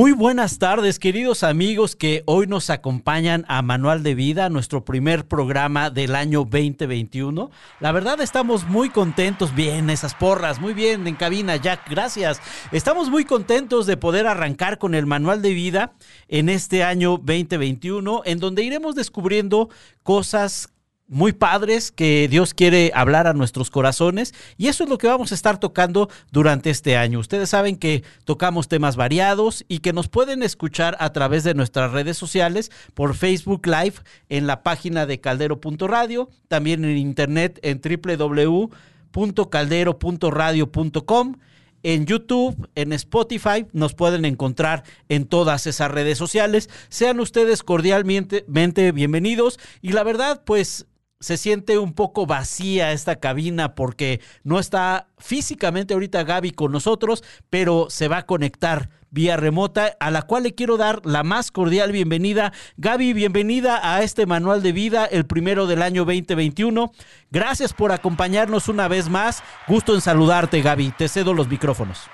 Muy buenas tardes, queridos amigos que hoy nos acompañan a Manual de Vida, nuestro primer programa del año 2021. La verdad estamos muy contentos, bien, esas porras, muy bien en cabina, Jack, gracias. Estamos muy contentos de poder arrancar con el Manual de Vida en este año 2021, en donde iremos descubriendo cosas muy padres que Dios quiere hablar a nuestros corazones y eso es lo que vamos a estar tocando durante este año. Ustedes saben que tocamos temas variados y que nos pueden escuchar a través de nuestras redes sociales por Facebook Live en la página de caldero.radio, también en internet en www.caldero.radio.com en YouTube, en Spotify, nos pueden encontrar en todas esas redes sociales. Sean ustedes cordialmente bienvenidos y la verdad, pues se siente un poco vacía esta cabina porque no está físicamente ahorita Gaby con nosotros, pero se va a conectar vía remota, a la cual le quiero dar la más cordial bienvenida. Gaby, bienvenida a este manual de vida, el primero del año 2021. Gracias por acompañarnos una vez más. Gusto en saludarte, Gaby. Te cedo los micrófonos.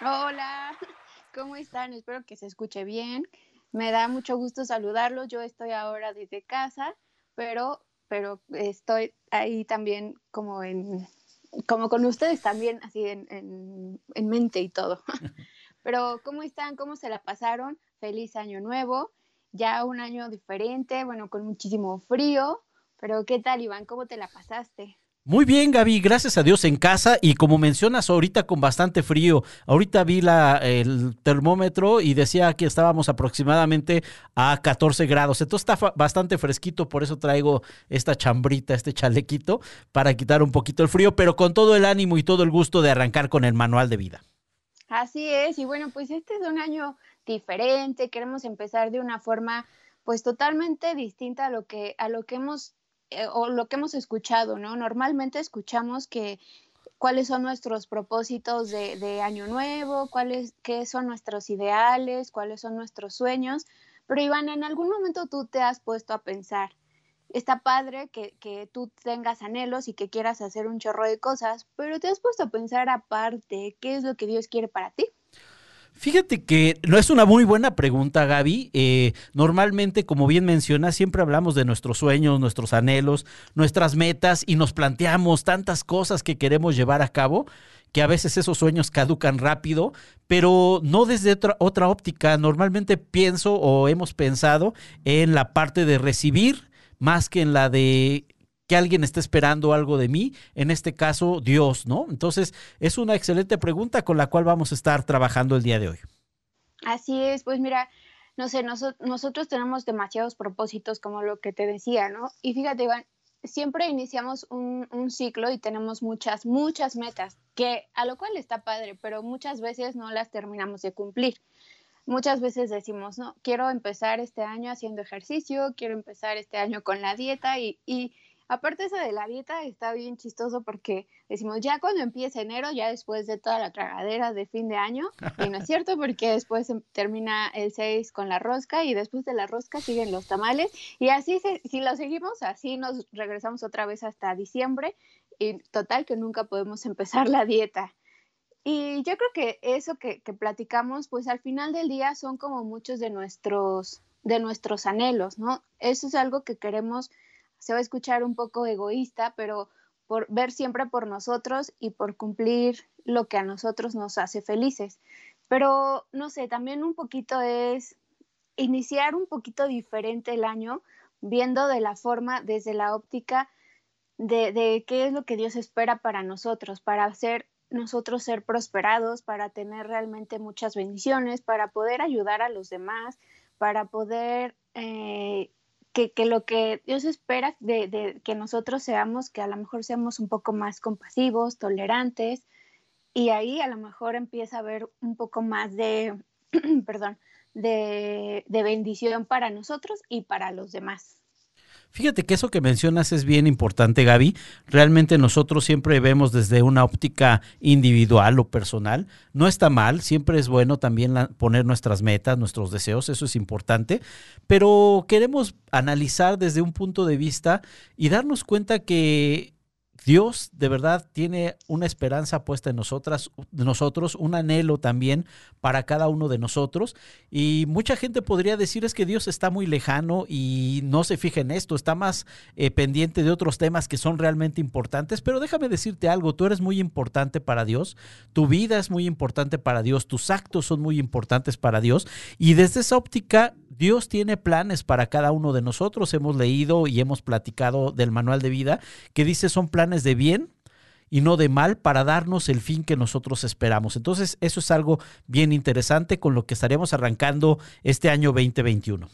Hola, ¿cómo están? Espero que se escuche bien. Me da mucho gusto saludarlos. Yo estoy ahora desde casa, pero pero estoy ahí también como en, como con ustedes también, así en, en, mente y todo. Pero, ¿cómo están? ¿Cómo se la pasaron? Feliz año nuevo, ya un año diferente, bueno, con muchísimo frío, pero ¿qué tal, Iván? ¿Cómo te la pasaste? Muy bien, Gaby, gracias a Dios en casa y como mencionas ahorita con bastante frío. Ahorita vi la, el termómetro y decía que estábamos aproximadamente a 14 grados. Entonces está bastante fresquito, por eso traigo esta chambrita, este chalequito para quitar un poquito el frío, pero con todo el ánimo y todo el gusto de arrancar con el manual de vida. Así es, y bueno, pues este es un año diferente, queremos empezar de una forma pues totalmente distinta a lo que a lo que hemos eh, o lo que hemos escuchado, ¿no? Normalmente escuchamos que cuáles son nuestros propósitos de, año nuevo, cuáles, qué son nuestros ideales, cuáles son nuestros sueños. Pero Iván, en algún momento tú te has puesto a pensar, está padre que, que, tú tengas anhelos y que quieras hacer un chorro de cosas, pero te has puesto a pensar aparte, ¿qué es lo que Dios quiere para ti? Fíjate que no es una muy buena pregunta, Gaby. Eh, normalmente, como bien mencionas, siempre hablamos de nuestros sueños, nuestros anhelos, nuestras metas y nos planteamos tantas cosas que queremos llevar a cabo que a veces esos sueños caducan rápido, pero no desde otra, otra óptica. Normalmente pienso o hemos pensado en la parte de recibir más que en la de que alguien esté esperando algo de mí, en este caso Dios, ¿no? Entonces, es una excelente pregunta con la cual vamos a estar trabajando el día de hoy. Así es, pues mira, no sé, nosotros tenemos demasiados propósitos, como lo que te decía, ¿no? Y fíjate, Iván, siempre iniciamos un, un, ciclo y tenemos muchas, muchas metas, que a lo cual está padre, pero muchas veces no las terminamos de cumplir. Muchas veces decimos, no, quiero empezar este año haciendo ejercicio, quiero empezar este año con la dieta y, y Aparte eso de la dieta está bien chistoso porque decimos ya cuando empieza enero, ya después de toda la tragadera de fin de año, y no es cierto porque después em, termina el 6 con la rosca y después de la rosca siguen los tamales y así si lo seguimos, así nos regresamos otra vez hasta diciembre y total que nunca podemos empezar la dieta. Y yo creo que eso que, que platicamos, pues al final del día son como muchos de nuestros, de nuestros anhelos, ¿no? Eso es algo que queremos se va a escuchar un poco egoísta, pero por ver siempre por nosotros y por cumplir lo que a nosotros nos hace felices. Pero no sé, también un poquito es iniciar un poquito diferente el año, viendo de la forma, desde la óptica de, de qué es lo que Dios espera para nosotros, para hacer nosotros ser prosperados, para tener realmente muchas bendiciones, para poder ayudar a los demás, para poder eh, que, lo que Dios espera de, que nosotros seamos, que a lo mejor seamos un poco más compasivos, tolerantes, y ahí a lo mejor empieza a haber un poco más de, perdón, de, de bendición para nosotros y para los demás. Fíjate que eso que mencionas es bien importante, Gaby. Realmente nosotros siempre vemos desde una óptica individual o personal. No está mal, siempre es bueno también poner nuestras metas, nuestros deseos, eso es importante, pero queremos analizar desde un punto de vista y darnos cuenta que Dios de verdad tiene una esperanza puesta en nosotras, nosotros, un anhelo también para cada uno de nosotros. Y mucha gente podría decir es que Dios está muy lejano y no se fija en esto, está más eh, pendiente de otros temas que son realmente importantes. Pero déjame decirte algo, tú eres muy importante para Dios, tu vida es muy importante para Dios, tus actos son muy importantes para Dios. Y desde esa óptica, Dios tiene planes para cada uno de nosotros. Hemos leído y hemos platicado del manual de vida que dice son planes de bien y no de mal para darnos el fin que nosotros esperamos. Entonces, eso es algo bien interesante con lo que estaremos arrancando este año 2021.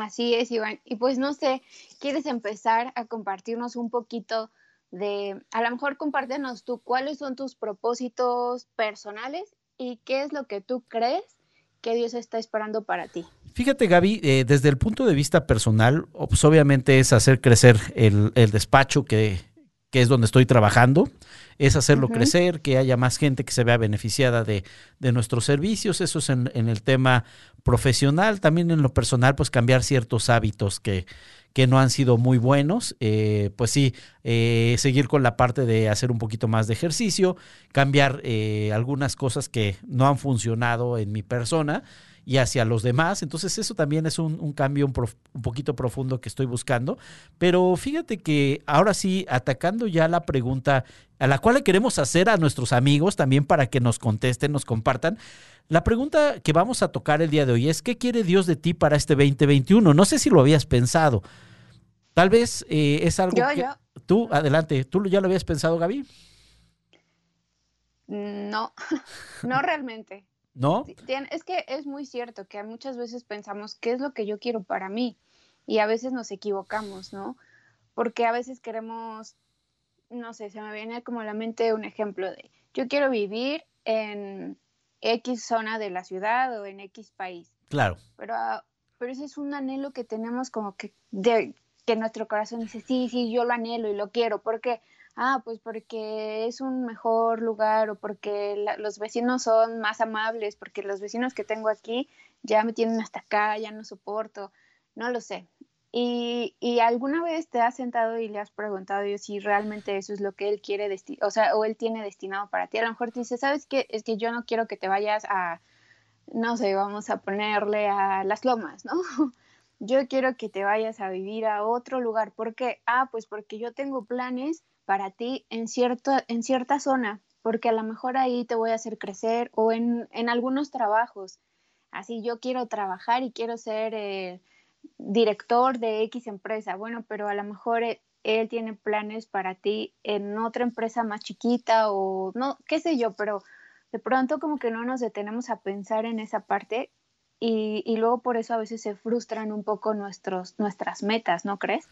Así es, Iván. Y pues no sé, ¿quieres empezar a compartirnos un poquito de, a lo mejor compártenos tú cuáles son tus propósitos personales y qué es lo que tú crees que Dios está esperando para ti? Fíjate, Gaby, eh, desde el punto de vista personal, pues obviamente es hacer crecer el, despacho que, es donde estoy trabajando, es hacerlo crecer, que haya más gente que se vea beneficiada de, nuestros servicios, eso es en, en, el tema profesional, también en lo personal, pues cambiar ciertos hábitos que, que no han sido muy buenos. Eh, pues sí, eh, seguir con la parte de hacer un poquito más de ejercicio, cambiar eh, algunas cosas que no han funcionado en mi persona y hacia los demás. Entonces eso también es un, cambio un, un, poquito profundo que estoy buscando. Pero fíjate que ahora sí, atacando ya la pregunta a la cual le queremos hacer a nuestros amigos también para que nos contesten, nos compartan. La pregunta que vamos a tocar el día de hoy es, ¿qué quiere Dios de ti para este 2021? No sé si lo habías pensado. Tal vez eh, es algo que... Tú, adelante, ¿tú ya lo habías pensado, Gaby? No, no realmente. ¿No? Es que es muy cierto que muchas veces pensamos, ¿qué es lo que yo quiero para mí? Y a veces nos equivocamos, ¿no? Porque a veces queremos, no sé, se me viene como a la mente un ejemplo de, yo quiero vivir en X zona de la ciudad o en X país. Claro. Pero, ah, pero ese es un anhelo que tenemos como que, de, que nuestro corazón dice, sí, sí, yo lo anhelo y lo quiero. ¿Por qué? Ah, pues porque es un mejor lugar o porque los vecinos son más amables, porque los vecinos que tengo aquí ya me tienen hasta acá, ya no soporto, no lo sé. Y, y alguna vez te has sentado y le has preguntado yo si realmente eso es lo que él quiere, o sea, o él tiene destinado para ti. A lo mejor te dice, ¿sabes qué? Es que yo no quiero que te vayas a, no sé, vamos a ponerle a las lomas, ¿no? Yo quiero que te vayas a vivir a otro lugar. ¿Por qué? Ah, pues porque yo tengo planes para ti en, en cierta zona, porque a lo mejor ahí te voy a hacer crecer o en, en algunos trabajos. Así yo quiero trabajar y quiero ser eh, director de X empresa. Bueno, pero a lo mejor él, él tiene planes para ti en otra empresa más chiquita o no, qué sé yo, pero de pronto como que no nos detenemos a pensar en esa parte y, y, luego por eso a veces se frustran un poco nuestros, nuestras metas, ¿no crees?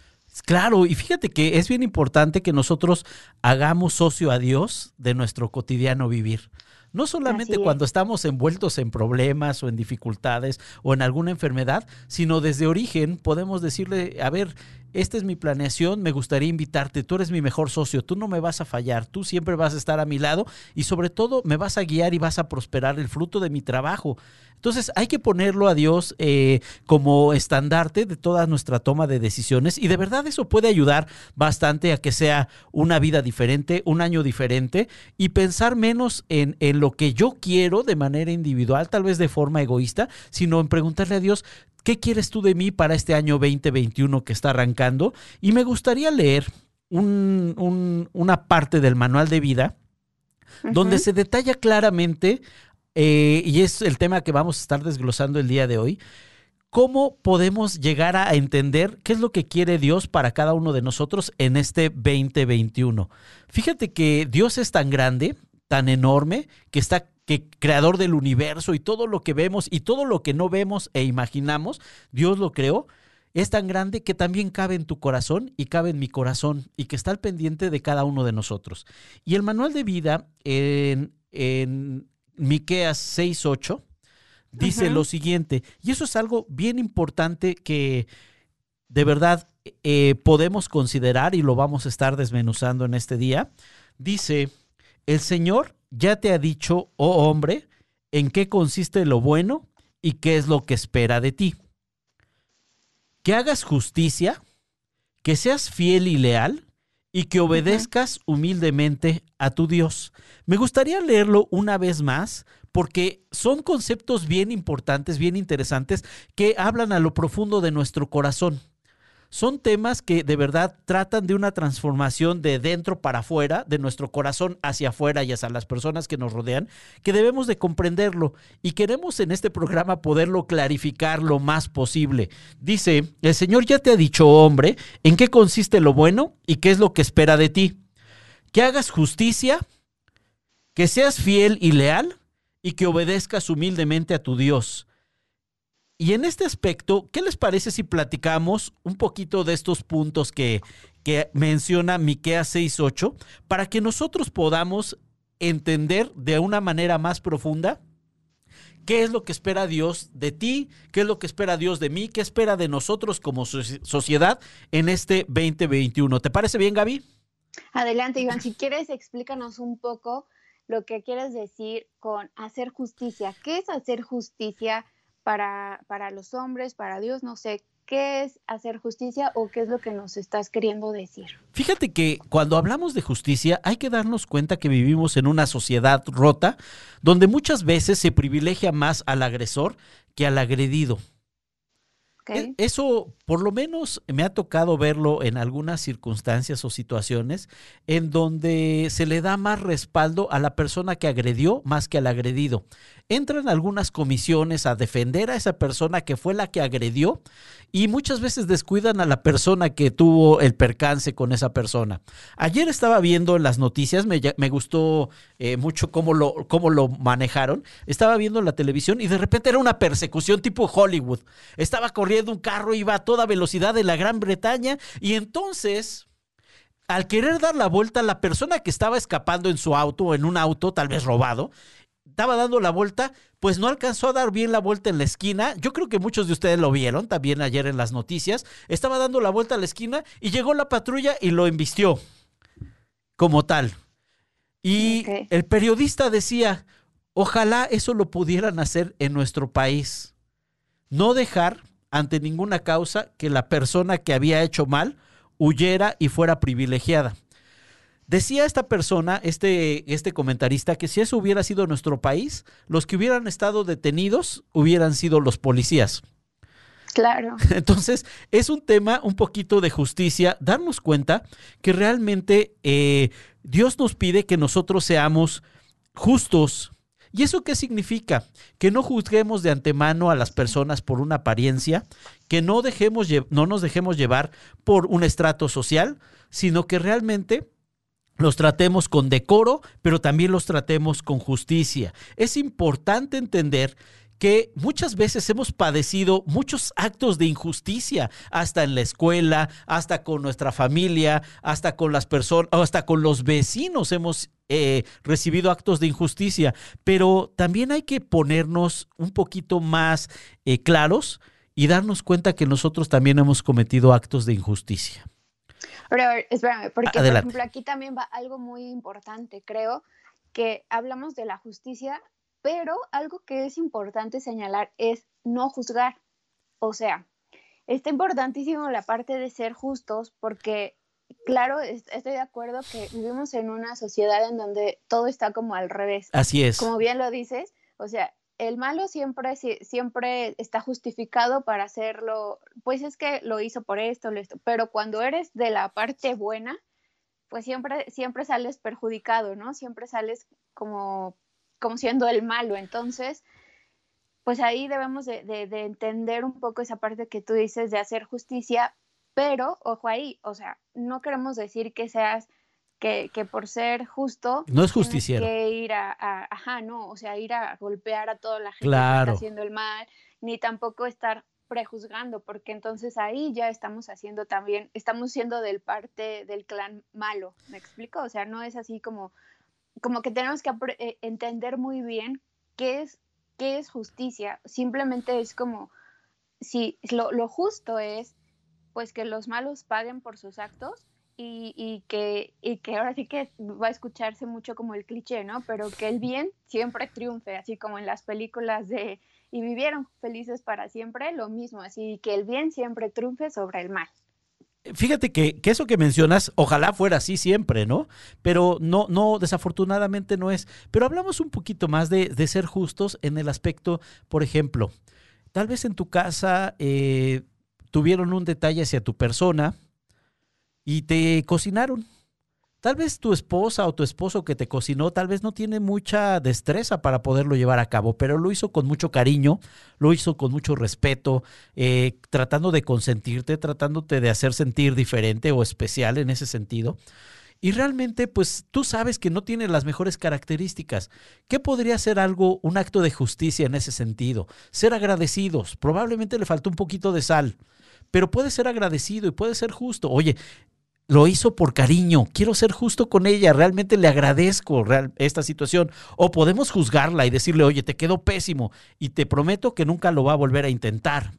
Claro, y fíjate que es bien importante que nosotros hagamos socio a Dios de nuestro cotidiano vivir. No solamente cuando estamos envueltos en problemas o en dificultades o en alguna enfermedad, sino desde origen podemos decirle, a ver, esta es mi planeación, me gustaría invitarte, tú eres mi mejor socio, tú no me vas a fallar, tú siempre vas a estar a mi lado y sobre todo me vas a guiar y vas a prosperar el fruto de mi trabajo. Entonces hay que ponerlo a Dios eh, como estandarte de toda nuestra toma de decisiones y de verdad eso puede ayudar bastante a que sea una vida diferente, un año diferente y pensar menos en, en lo que yo quiero de manera individual, tal vez de forma egoísta, sino en preguntarle a Dios, ¿qué quieres tú de mí para este año 2021 que está arrancando? Y me gustaría leer una parte del manual de vida donde se detalla claramente, eh, y es el tema que vamos a estar desglosando el día de hoy, cómo podemos llegar a entender qué es lo que quiere Dios para cada uno de nosotros en este 2021. Fíjate que Dios es tan grande, tan enorme, que está que creador del universo y todo lo que vemos y todo lo que no vemos e imaginamos, Dios lo creó, es tan grande que también cabe en tu corazón y cabe en mi corazón y que está al pendiente de cada uno de nosotros. Y el manual de vida en, en Miqueas 6:8 dice lo siguiente, y eso es algo bien importante que de verdad eh, podemos considerar y lo vamos a estar desmenuzando en este día. Dice, el Señor ya te ha dicho, oh hombre, en qué consiste lo bueno y qué es lo que espera de ti. Que hagas justicia, que seas fiel y leal y que obedezcas humildemente a tu Dios. Me gustaría leerlo una vez más porque son conceptos bien importantes, bien interesantes, que hablan a lo profundo de nuestro corazón son temas que de verdad tratan de una transformación de dentro para afuera, de nuestro corazón hacia afuera y hacia las personas que nos rodean, que debemos de comprenderlo y queremos en este programa poderlo clarificar lo más posible. Dice, el Señor ya te ha dicho, hombre, en qué consiste lo bueno y qué es lo que espera de ti. Que hagas justicia, que seas fiel y leal y que obedezcas humildemente a tu Dios y en este aspecto, ¿qué les parece si platicamos un poquito de estos puntos que, que menciona Miqueas 6.8 para que nosotros podamos entender de una manera más profunda qué es lo que espera Dios de ti, qué es lo que espera Dios de mí, qué espera de nosotros como sociedad en este 2021. ¿Te parece bien, Gaby? Adelante, Iván. Si quieres, explícanos un poco lo que quieres decir con hacer justicia. ¿Qué es hacer justicia? Para, para los hombres, para Dios, no sé, ¿qué es hacer justicia o qué es lo que nos estás queriendo decir? Fíjate que cuando hablamos de justicia hay que darnos cuenta que vivimos en una sociedad rota donde muchas veces se privilegia más al agresor que al agredido. E, eso, por lo menos, me ha tocado verlo en algunas circunstancias o situaciones en donde se le da más respaldo a la persona que agredió más que al agredido. Entran algunas comisiones a defender a esa persona que fue la que agredió y muchas veces descuidan a la persona que tuvo el percance con esa persona. Ayer estaba viendo en las noticias, me, gustó eh, mucho cómo lo, cómo lo manejaron. Estaba viendo la televisión y de repente era una persecución tipo Hollywood. Estaba corriendo un carro, iba a toda velocidad de la Gran Bretaña y entonces al querer dar la vuelta, la persona que estaba escapando en su auto o en un auto, tal vez robado, estaba dando la vuelta, pues no alcanzó a dar bien la vuelta en la esquina. Yo creo que muchos de ustedes lo vieron también ayer en las noticias. Estaba dando la vuelta a la esquina y llegó la patrulla y lo embistió como tal. Y el periodista decía, ojalá eso lo pudieran hacer en nuestro país. No dejar ante ninguna causa que la persona que había hecho mal huyera y fuera privilegiada. Decía esta persona, este, este comentarista, que si eso hubiera sido nuestro país, los que hubieran estado detenidos hubieran sido los policías. Claro. Entonces, es un tema un poquito de justicia, darnos cuenta que realmente eh, Dios nos pide que nosotros seamos justos. ¿Y eso qué significa? Que no juzguemos de antemano a las personas por una apariencia, que no, dejemos, no nos dejemos llevar por un estrato social, sino que realmente los tratemos con decoro, pero también los tratemos con justicia. Es importante entender que muchas veces hemos padecido muchos actos de injusticia, hasta en la escuela, hasta con nuestra familia, hasta con las personas, hasta con los vecinos hemos eh, recibido actos de injusticia, pero también hay que ponernos un poquito más eh, claros y darnos cuenta que nosotros también hemos cometido actos de injusticia. Pero espérame, porque por ejemplo aquí también va algo muy importante, creo, que hablamos de la justicia, pero algo que es importante señalar es no juzgar. O sea, está importantísimo la parte de ser justos porque, claro, estoy de acuerdo que vivimos en una sociedad en donde todo está como al revés. Así es. Como bien lo dices, o sea, el malo siempre, siempre está justificado para hacerlo, pues es que lo hizo por esto, esto, pero cuando eres de la parte buena, pues siempre, siempre sales perjudicado, ¿no? Siempre sales como, como siendo el malo. Entonces, pues ahí debemos de, de entender un poco esa parte que tú dices de hacer justicia, pero ojo ahí, o sea, no queremos decir que seas que, que, por ser justo no es justiciero. que ir a, ajá no o sea ir a golpear a toda la gente que está haciendo el mal ni tampoco estar prejuzgando porque entonces ahí ya estamos haciendo también estamos siendo del parte del clan malo me explico o sea no es así como como que tenemos que eh, entender muy bien qué es qué es justicia. Simplemente es como si lo, lo justo es pues que los malos paguen por sus actos y, que, y que ahora sí que va a escucharse mucho como el cliché, ¿no? Pero que el bien siempre triunfe, así como en las películas de y vivieron felices para siempre, lo mismo, así que el bien siempre triunfe sobre el mal. Fíjate que, eso que mencionas, ojalá fuera así siempre, ¿no? Pero no, no, desafortunadamente no es. Pero hablamos un poquito más de, ser justos en el aspecto, por ejemplo, tal vez en tu casa eh, tuvieron un detalle hacia tu persona y te cocinaron Tal vez tu esposa o tu esposo que te cocinó, tal vez no tiene mucha destreza para poderlo llevar a cabo, pero lo hizo con mucho cariño, lo hizo con mucho respeto, eh, tratando de consentirte, tratándote de hacer sentir diferente o especial en ese sentido. Y realmente, pues tú sabes que no tiene las mejores características. ¿Qué podría ser algo, un acto de justicia en ese sentido? Ser agradecidos. Probablemente le faltó un poquito de sal pero puede ser agradecido y puede ser justo. Oye, lo hizo por cariño, quiero ser justo con ella, realmente le agradezco esta situación. O podemos juzgarla y decirle, oye, te quedó pésimo y te prometo que nunca lo va a volver a intentar.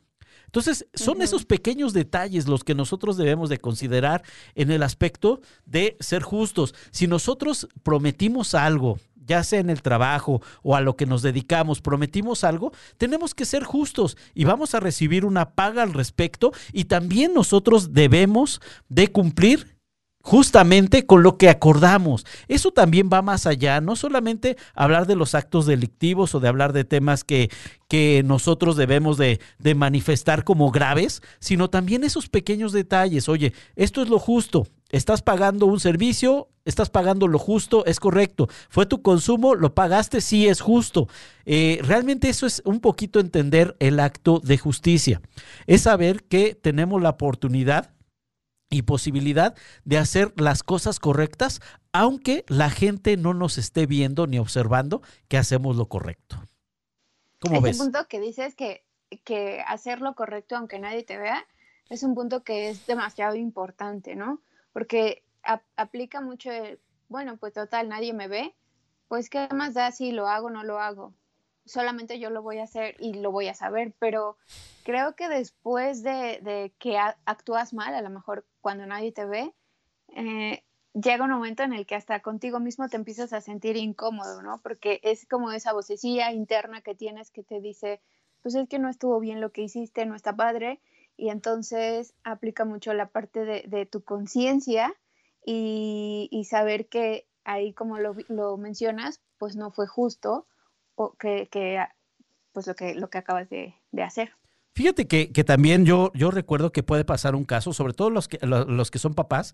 Entonces, son esos pequeños detalles los que nosotros debemos de considerar en el aspecto de ser justos. Si nosotros prometimos algo ya sea en el trabajo o a lo que nos dedicamos, prometimos algo, tenemos que ser justos y vamos a recibir una paga al respecto y también nosotros debemos de cumplir justamente con lo que acordamos. Eso también va más allá, no solamente hablar de los actos delictivos o de hablar de temas que, que nosotros debemos de, de, manifestar como graves, sino también esos pequeños detalles. Oye, esto es lo justo. Estás pagando un servicio, estás pagando lo justo, es correcto. Fue tu consumo, lo pagaste, sí es justo. Eh, realmente eso es un poquito entender el acto de justicia. Es saber que tenemos la oportunidad y posibilidad de hacer las cosas correctas, aunque la gente no nos esté viendo ni observando que hacemos lo correcto. ¿Cómo Ese punto que dices que, que hacer lo correcto aunque nadie te vea es un punto que es demasiado importante, ¿no? Porque aplica mucho el, bueno, pues total, nadie me ve, pues qué más da si lo hago o no lo hago. Solamente yo lo voy a hacer y lo voy a saber, pero creo que después de, que actúas mal, a lo mejor cuando nadie te ve, eh, llega un momento en el que hasta contigo mismo te empiezas a sentir incómodo, ¿no? Porque es como esa vocecilla interna que tienes que te dice, pues es que no estuvo bien lo que hiciste, no está padre, y entonces aplica mucho la parte de, tu conciencia y, saber que ahí, como lo, mencionas, pues no fue justo o que, pues lo que, lo que acabas de hacer. Fíjate que, también yo, yo recuerdo que puede pasar un caso, sobre todo los que, los que son papás,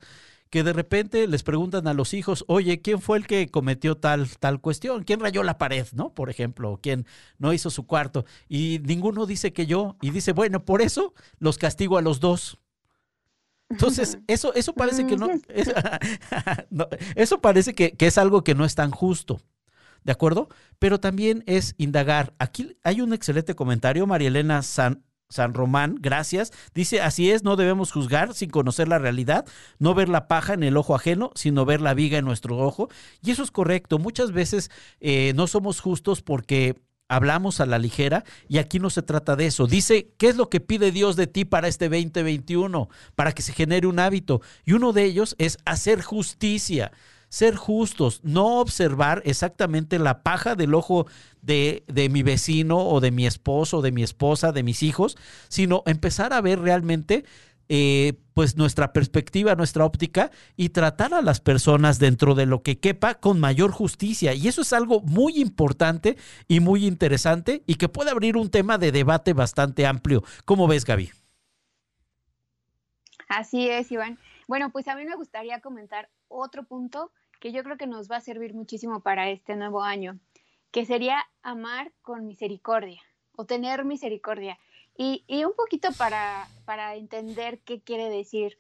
que de repente les preguntan a los hijos, oye, ¿quién fue el que cometió tal, tal cuestión? ¿Quién rayó la pared, no? Por ejemplo, ¿quién no hizo su cuarto? Y ninguno dice que yo, y dice, bueno, por eso los castigo a los dos. Entonces, eso, eso parece que no, eso parece que, que es algo que no es tan justo. ¿De acuerdo? Pero también es indagar. Aquí hay un excelente comentario, María Elena San, San Román, gracias. Dice, así es, no debemos juzgar sin conocer la realidad, no ver la paja en el ojo ajeno, sino ver la viga en nuestro ojo. Y eso es correcto. Muchas veces eh, no somos justos porque hablamos a la ligera y aquí no se trata de eso. Dice, ¿qué es lo que pide Dios de ti para este 2021? Para que se genere un hábito. Y uno de ellos es hacer justicia ser justos, no observar exactamente la paja del ojo de, de, mi vecino o de mi esposo, de mi esposa, de mis hijos, sino empezar a ver realmente eh, pues nuestra perspectiva, nuestra óptica y tratar a las personas dentro de lo que quepa con mayor justicia. Y eso es algo muy importante y muy interesante y que puede abrir un tema de debate bastante amplio. ¿Cómo ves, Gaby? Así es, Iván. Bueno, pues a mí me gustaría comentar otro punto que yo creo que nos va a servir muchísimo para este nuevo año, que sería amar con misericordia o tener misericordia. Y, un poquito para, para entender qué quiere decir,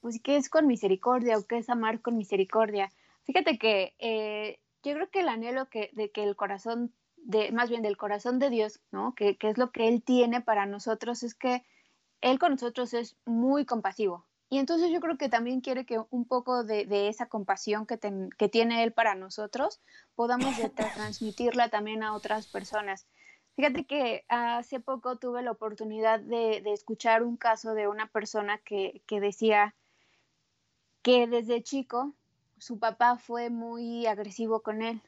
pues qué es con misericordia o qué es amar con misericordia. Fíjate que eh, yo creo que el anhelo que, de que el corazón, de, más bien del corazón de Dios, ¿no? Que, que es lo que Él tiene para nosotros, es que Él con nosotros es muy compasivo, y entonces yo creo que también quiere que un poco de, esa compasión que, tiene Él para nosotros podamos transmitirla también a otras personas. Fíjate que hace poco tuve la oportunidad de, escuchar un caso de una persona que, decía que desde chico su papá fue muy agresivo con él.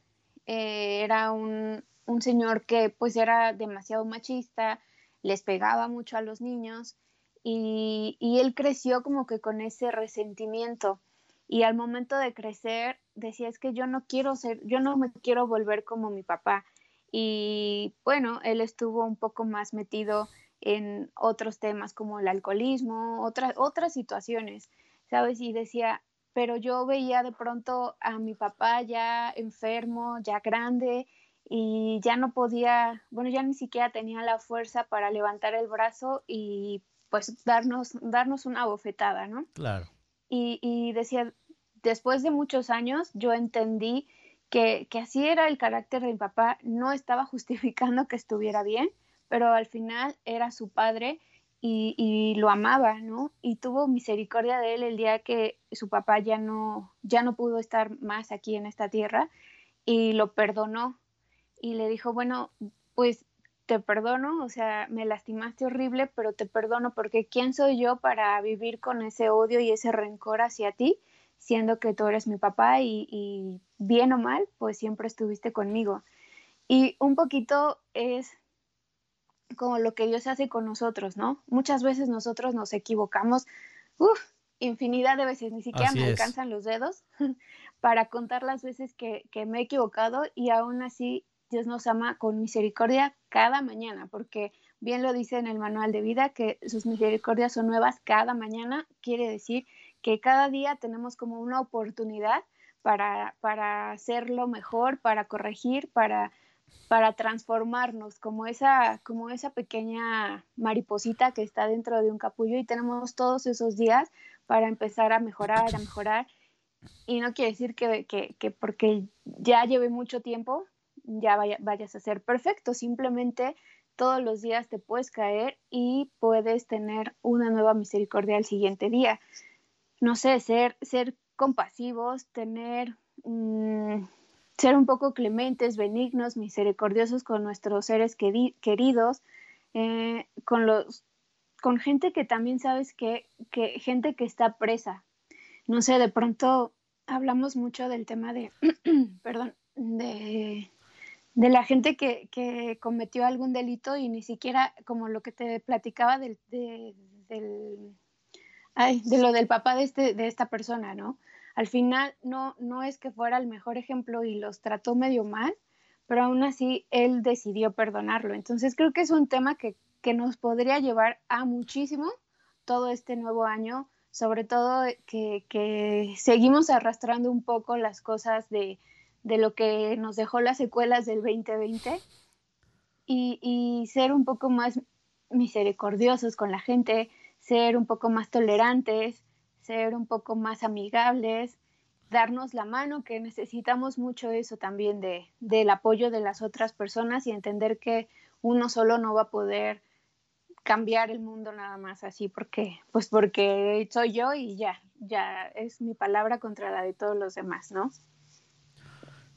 Eh, era un, un señor que pues era demasiado machista, les pegaba mucho a los niños y, él creció como que con ese resentimiento y al momento de crecer decía es que yo no quiero ser, yo no me quiero volver como mi papá y bueno, él estuvo un poco más metido en otros temas como el alcoholismo, otras otras situaciones, ¿sabes? Y decía, pero yo veía de pronto a mi papá ya enfermo, ya grande y ya no podía, bueno, ya ni siquiera tenía la fuerza para levantar el brazo y pues darnos, darnos una bofetada, ¿no? Claro. Y, y decía, después de muchos años yo entendí que, que, así era el carácter de mi papá, no estaba justificando que estuviera bien, pero al final era su padre y, y, lo amaba, ¿no? Y tuvo misericordia de él el día que su papá ya no, ya no pudo estar más aquí en esta tierra y lo perdonó y le dijo, bueno, pues te perdono, o sea, me lastimaste horrible, pero te perdono porque ¿quién soy yo para vivir con ese odio y ese rencor hacia ti? siendo que tú eres mi papá y, bien o mal, pues siempre estuviste conmigo. Y un poquito es como lo que Dios hace con nosotros, ¿no? Muchas veces nosotros nos equivocamos, uff, infinidad de veces, ni siquiera me alcanzan los dedos para contar las veces que, que me he equivocado y aún así Dios nos ama con misericordia cada mañana, porque bien lo dice en el manual de vida que sus misericordias son nuevas cada mañana, quiere decir que cada día tenemos como una oportunidad para, para hacerlo mejor, para corregir, para, para transformarnos, como esa, como esa pequeña mariposita que está dentro de un capullo y tenemos todos esos días para empezar a mejorar, a mejorar. Y no quiere decir que, que, que porque ya lleve mucho tiempo, ya vayas a ser perfecto, simplemente todos los días te puedes caer y puedes tener una nueva misericordia al siguiente día no sé, ser, ser compasivos, tener, mm, ser un poco clementes, benignos, misericordiosos con nuestros seres queridos, eh, con los con gente que también sabes que, que gente que está presa. No sé, de pronto hablamos mucho del tema de, perdón, de, de la gente que, que, cometió algún delito y ni siquiera, como lo que te platicaba del, del ay, de lo del papá de, este, de esta persona, ¿no? Al final no, no es que fuera el mejor ejemplo y los trató medio mal, pero aún así él decidió perdonarlo. Entonces creo que es un tema que, que nos podría llevar a muchísimo todo este nuevo año, sobre todo que, que seguimos arrastrando un poco las cosas de, de, lo que nos dejó las secuelas del 2020 y, y ser un poco más misericordiosos con la gente, ser un poco más tolerantes, ser un poco más amigables, darnos la mano, que necesitamos mucho eso también de, del apoyo de las otras personas y entender que uno solo no va a poder cambiar el mundo nada más así porque pues porque soy yo y ya ya es mi palabra contra la de todos los demás no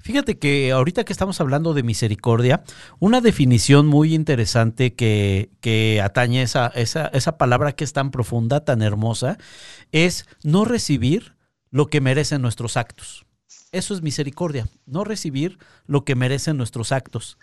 Fíjate que ahorita que estamos hablando de misericordia, una definición muy interesante que, que atañe esa, esa, esa palabra que es tan profunda, tan hermosa, es no recibir lo que merecen nuestros actos. Eso es misericordia, no recibir lo que merecen nuestros actos.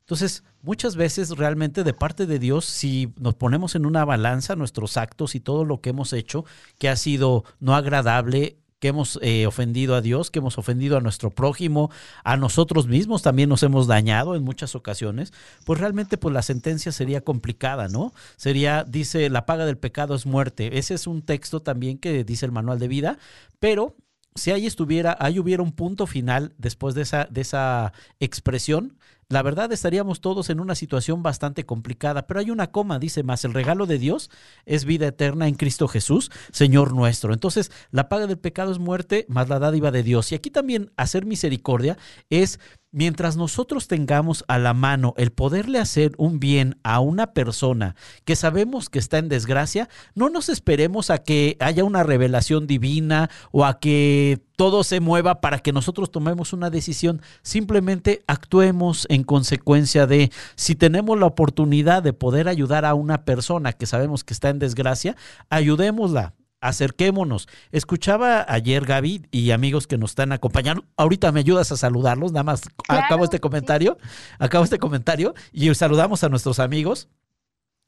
Entonces, muchas veces realmente de parte de Dios, si nos ponemos en una balanza nuestros actos y todo lo que hemos hecho que ha sido no agradable, que hemos eh, ofendido a Dios, que hemos ofendido a nuestro prójimo, a nosotros mismos también nos hemos dañado en muchas ocasiones, pues realmente pues la sentencia sería complicada, ¿no? Sería, dice, la paga del pecado es muerte. Ese es un texto también que dice el manual de vida, pero si ahí estuviera, ahí hubiera un punto final después de esa, de esa expresión, la verdad estaríamos todos en una situación bastante complicada, pero hay una coma, dice más, el regalo de Dios es vida eterna en Cristo Jesús, Señor nuestro. Entonces, la paga del pecado es muerte, más la dádiva de Dios. Y aquí también hacer misericordia es mientras nosotros tengamos a la mano el poderle hacer un bien a una persona que sabemos que está en desgracia, no nos esperemos a que haya una revelación divina o a que todo se mueva para que nosotros tomemos una decisión. Simplemente actuemos en consecuencia de si tenemos la oportunidad de poder ayudar a una persona que sabemos que está en desgracia, ayudémosla acerquémonos. Escuchaba ayer Gaby y amigos que nos están acompañando. Ahorita me ayudas a saludarlos, nada más acabo este comentario, acabo este comentario y saludamos a nuestros amigos.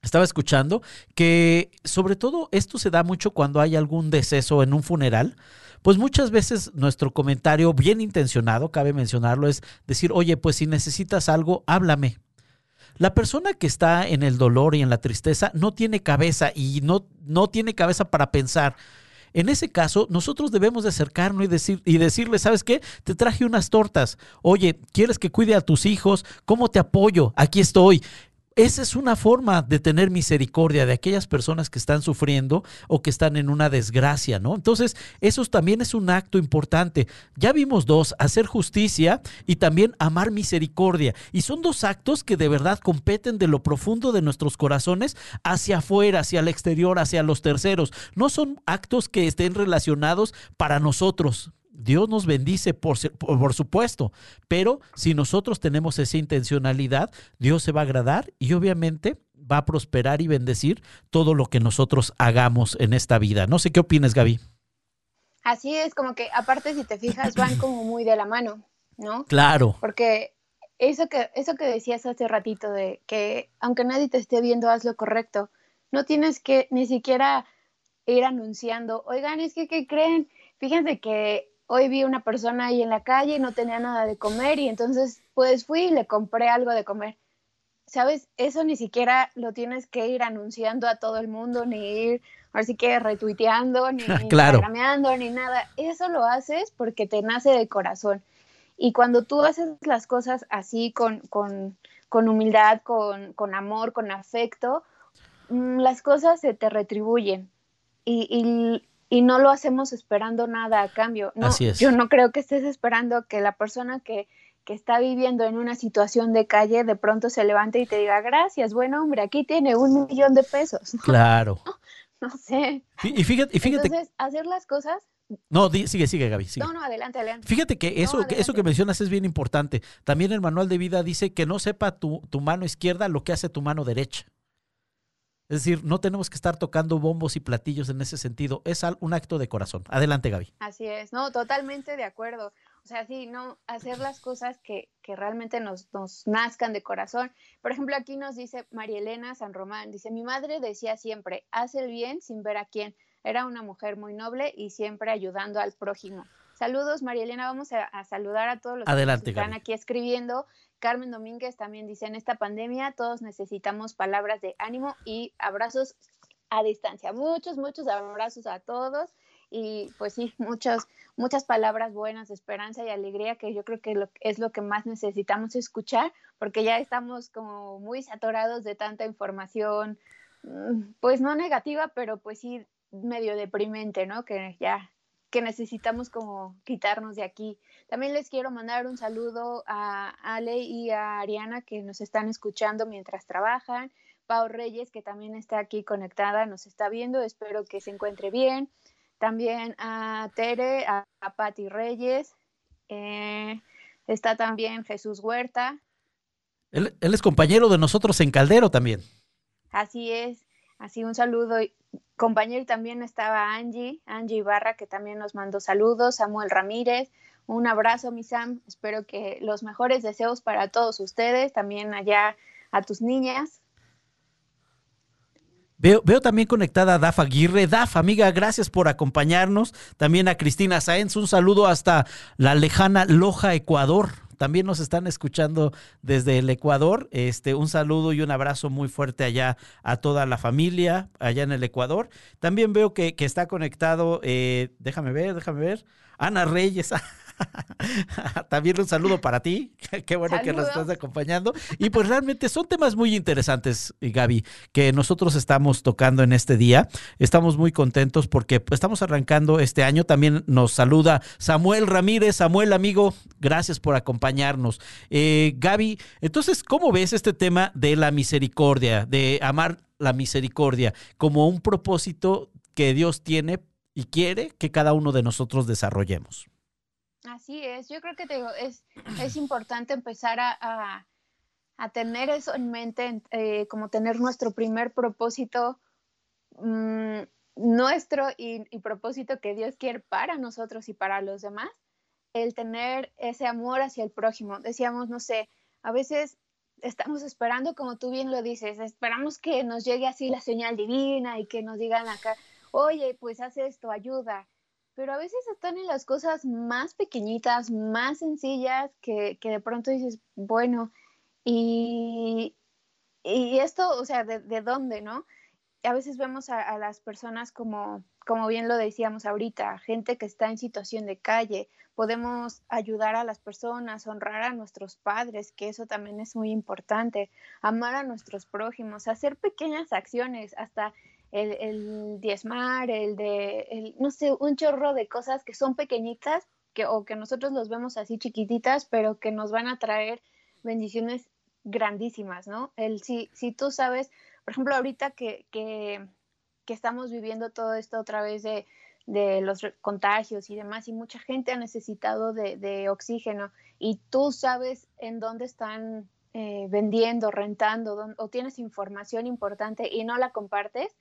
estaba escuchando que sobre todo esto se da mucho cuando hay algún deceso en un funeral. Pues muchas veces nuestro comentario bien intencionado, cabe mencionarlo, es decir, oye, pues si necesitas algo, háblame. La persona que está en el dolor y en la tristeza no tiene cabeza y no, no tiene cabeza para pensar. En ese caso, nosotros debemos de acercarnos y, decir, y decirle, ¿sabes qué? Te traje unas tortas. Oye, ¿quieres que cuide a tus hijos? ¿Cómo te apoyo? Aquí estoy. Esa es una forma de tener misericordia de aquellas personas que están sufriendo o que están en una desgracia, ¿no? Entonces, eso también es un acto importante. Ya vimos dos, hacer justicia y también amar misericordia. Y son dos actos que de verdad competen de lo profundo de nuestros corazones hacia afuera, hacia el exterior, hacia los terceros. No son actos que estén relacionados para nosotros, Dios nos bendice, por, por, supuesto, pero si nosotros tenemos esa intencionalidad, Dios se va a agradar y obviamente va a prosperar y bendecir todo lo que nosotros hagamos en esta vida. No sé qué opinas, Gaby. Así es, como que aparte si te fijas van como muy de la mano, ¿no? Claro. Porque eso que, eso que decías hace ratito de que aunque nadie te esté viendo, haz lo correcto. No tienes que ni siquiera ir anunciando, oigan, es que, ¿qué creen? Fíjense que hoy vi una persona ahí en la calle y no tenía nada de comer y entonces pues fui y le compré algo de comer. ¿Sabes? Eso ni siquiera lo tienes que ir anunciando a todo el mundo, ni ir, así que retuiteando, ni, claro. ni nada. Eso lo haces porque te nace de corazón. Y cuando tú haces las cosas así, con, con, con humildad, con, con, amor, con afecto, mm, las cosas se te retribuyen. Y, y, y no lo hacemos esperando nada a cambio. No, Así es. Yo no creo que estés esperando que la persona que, que, está viviendo en una situación de calle de pronto se levante y te diga, gracias, buen hombre, aquí tiene un millón de pesos. Claro. No, sé. Y fíjate, y fíjate. Entonces, hacer las cosas no, sigue, sigue, Gaby. Sigue. No, no, adelante, adelante. Fíjate que eso, que eso que mencionas es bien importante. También el manual de vida dice que no sepa tu, tu mano izquierda lo que hace tu mano derecha. Es decir, no tenemos que estar tocando bombos y platillos en ese sentido. Es un acto de corazón. Adelante, Gaby. Así es, no, totalmente de acuerdo. O sea, sí, no, hacer las cosas que, que realmente nos, nos, nazcan de corazón. Por ejemplo, aquí nos dice María Elena San Román, dice, mi madre decía siempre, haz el bien sin ver a quién. Era una mujer muy noble y siempre ayudando al prójimo. Saludos, María Elena. Vamos a, a saludar a todos los Adelante, que están aquí escribiendo. Carmen Domínguez también dice, en esta pandemia todos necesitamos palabras de ánimo y abrazos a distancia. Muchos, muchos abrazos a todos y pues sí, muchas, muchas palabras buenas esperanza y alegría que yo creo que es lo que más necesitamos escuchar porque ya estamos como muy saturados de tanta información, mm, pues no negativa, pero pues sí medio deprimente, ¿no? Que ya que necesitamos como quitarnos de aquí. También les quiero mandar un saludo a Ale y a Ariana que nos están escuchando mientras trabajan. Pau Reyes, que también está aquí conectada, nos está viendo, espero que se encuentre bien. También a Tere, a, Patti Reyes. Eh, está también Jesús Huerta. Él, él es compañero de nosotros en Caldero también. Así es. Así un saludo. Compañero también estaba Angie, Angie Ibarra, que también nos mandó saludos, Samuel Ramírez. Un abrazo, mi Sam. Espero que los mejores deseos para todos ustedes, también allá a tus niñas. Veo, veo, también conectada a Daf Aguirre. Daf, amiga, gracias por acompañarnos. También a Cristina Sáenz, un saludo hasta la lejana Loja, Ecuador. También nos están escuchando desde el Ecuador. Este, un saludo y un abrazo muy fuerte allá a toda la familia allá en el Ecuador. También veo que, que está conectado, eh, déjame ver, déjame ver, Ana Reyes. También un saludo para ti. Qué bueno que nos estás acompañando. Y pues realmente son temas muy interesantes, Gaby, que nosotros estamos tocando en este día. Estamos muy contentos porque pues, estamos arrancando este año. También nos saluda Samuel Ramírez. Samuel, amigo, gracias por acompañarnos. Eh, Gaby, entonces, ¿cómo ves este tema de la misericordia, de amar la misericordia como un propósito que Dios tiene y quiere que cada uno de nosotros desarrollemos? Así es, yo creo que te digo, es, es importante empezar a, a, tener eso en mente, eh, como tener nuestro primer propósito mmm, nuestro y, y, propósito que Dios quiere para nosotros y para los demás, el tener ese amor hacia el prójimo. Decíamos, no sé, a veces estamos esperando, como tú bien lo dices, esperamos que nos llegue así la señal divina y que nos digan acá, oye, pues haz esto, ayuda. Pero a veces están en las cosas más pequeñitas, más sencillas, que, que de pronto dices, bueno, y, y esto, o sea, ¿de, de dónde, no? a veces vemos a, las personas como, como bien lo decíamos ahorita, gente que está en situación de calle. Podemos ayudar a las personas, honrar a nuestros padres, que eso también es muy importante, amar a nuestros prójimos, hacer pequeñas acciones, hasta el, el diezmar, el de, no sé, un chorro de cosas que son pequeñitas que, o que nosotros los vemos así chiquititas, pero que nos van a traer bendiciones grandísimas, ¿no? El si, si tú sabes por ejemplo, ahorita que, que, estamos viviendo todo esto otra vez de, de, los contagios y demás, y mucha gente ha necesitado de, de oxígeno, y tú sabes en dónde están eh, vendiendo, rentando, o tienes información importante y no la compartes,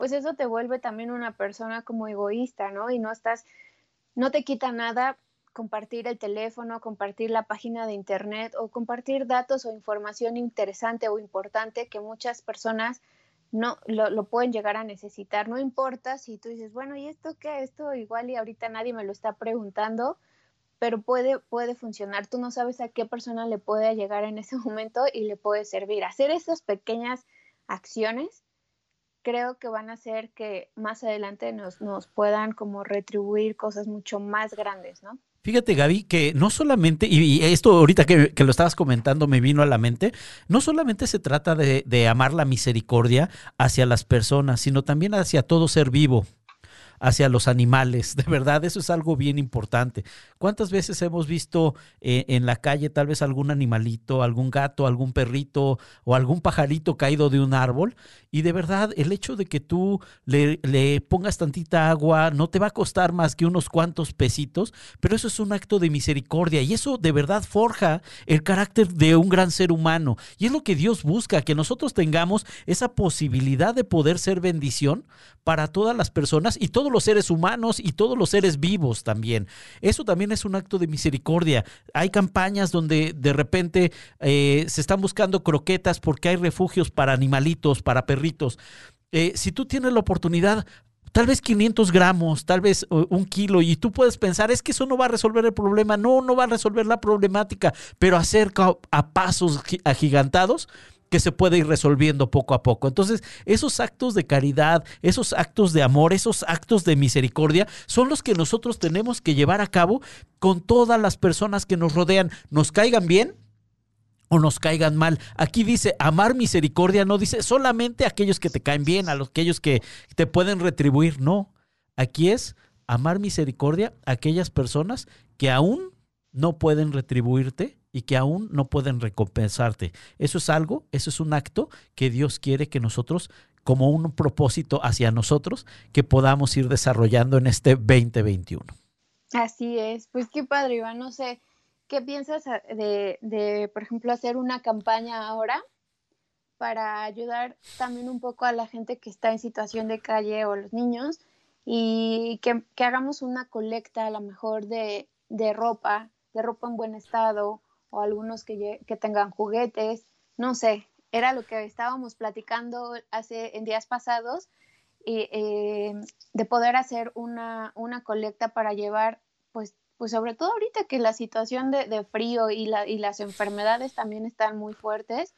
pues eso te vuelve también una persona como egoísta, ¿no? Y no estás, no te quita nada compartir el teléfono, compartir la página de internet o compartir datos o información interesante o importante que muchas personas no lo, pueden llegar a necesitar. No importa si tú dices, bueno, ¿y esto qué? Esto igual y ahorita nadie me lo está preguntando, pero puede, puede funcionar. Tú no sabes a qué persona le puede llegar en ese momento y le puede servir. Hacer esas pequeñas acciones creo que van a hacer que más adelante nos, nos puedan como retribuir cosas mucho más grandes, ¿no? Fíjate, Gaby, que no solamente, y esto ahorita que, lo estabas comentando me vino a la mente, no solamente se trata de, de amar la misericordia hacia las personas, sino también hacia todo ser vivo hacia los animales. De verdad, eso es algo bien importante. ¿Cuántas veces hemos visto eh, en la calle tal vez algún animalito, algún gato, algún perrito o algún pajarito caído de un árbol? Y de verdad, el hecho de que tú le, le pongas tantita agua no te va a costar más que unos cuantos pesitos, pero eso es un acto de misericordia y eso de verdad forja el carácter de un gran ser humano. Y es lo que Dios busca, que nosotros tengamos esa posibilidad de poder ser bendición para todas las personas y todos los seres humanos y todos los seres vivos también. Eso también es un acto de misericordia. Hay campañas donde de repente eh, se están buscando croquetas porque hay refugios para animalitos, para perritos. Eh, si tú tienes la oportunidad, tal vez 500 gramos, tal vez un kilo, y tú puedes pensar, es que eso no va a resolver el problema, no, no va a resolver la problemática, pero acerca a pasos agigantados, que se puede ir resolviendo poco a poco. Entonces, esos actos de caridad, esos actos de amor, esos actos de misericordia son los que nosotros tenemos que llevar a cabo con todas las personas que nos rodean, nos caigan bien o nos caigan mal. Aquí dice amar misericordia, no dice solamente a aquellos que te caen bien, a los, aquellos que te pueden retribuir, no. Aquí es amar misericordia a aquellas personas que aún no pueden retribuirte y que aún no pueden recompensarte. Eso es algo, eso es un acto que Dios quiere que nosotros, como un propósito hacia nosotros, que podamos ir desarrollando en este 2021. Así es, pues qué padre, Iván, no sé, ¿qué piensas de, de, por ejemplo, hacer una campaña ahora para ayudar también un poco a la gente que está en situación de calle o los niños y que, que hagamos una colecta a lo mejor de, de ropa, de ropa en buen estado o algunos que, que tengan juguetes, no sé, era lo que estábamos platicando hace en días pasados y, eh, de poder hacer una, una, colecta para llevar, pues, pues sobre todo ahorita que la situación de, de frío y, la, y las enfermedades también están muy fuertes,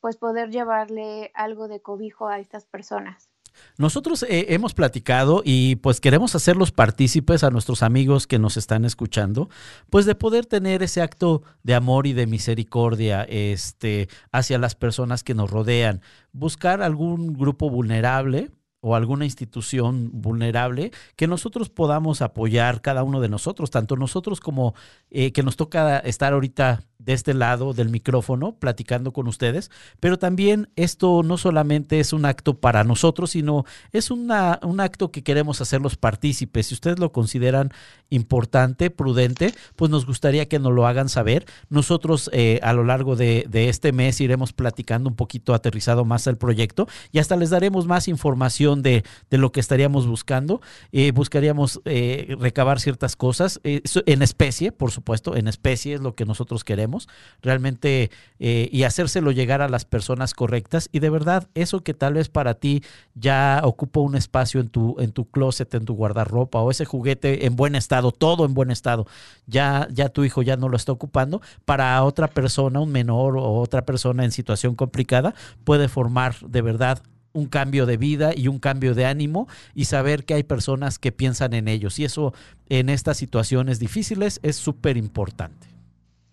pues poder llevarle algo de cobijo a estas personas. Nosotros eh, hemos platicado y pues queremos hacerlos partícipes a nuestros amigos que nos están escuchando, pues de poder tener ese acto de amor y de misericordia este, hacia las personas que nos rodean, buscar algún grupo vulnerable o alguna institución vulnerable que nosotros podamos apoyar cada uno de nosotros, tanto nosotros como eh, que nos toca estar ahorita de este lado del micrófono platicando con ustedes, pero también esto no solamente es un acto para nosotros, sino es una, un acto que queremos hacerlos partícipes. Si ustedes lo consideran importante, prudente, pues nos gustaría que nos lo hagan saber. Nosotros eh, a lo largo de, de este mes iremos platicando un poquito aterrizado más el proyecto y hasta les daremos más información de, lo que estaríamos buscando. Eh, buscaríamos eh, recabar ciertas cosas eh, en especie, por supuesto, en especie es lo que nosotros queremos, realmente, y hacérselo llegar a las personas correctas. Y de verdad, eso que tal vez para ti ya ocupa un espacio en tu, en tu closet, en tu guardarropa, o ese juguete en buen estado, todo en buen estado, ya, ya tu hijo ya no lo está ocupando, para otra persona, un menor o otra persona en situación complicada, puede formar de verdad un cambio de vida y un cambio de ánimo y saber que hay personas que piensan en ellos. Y eso en estas situaciones difíciles es súper importante.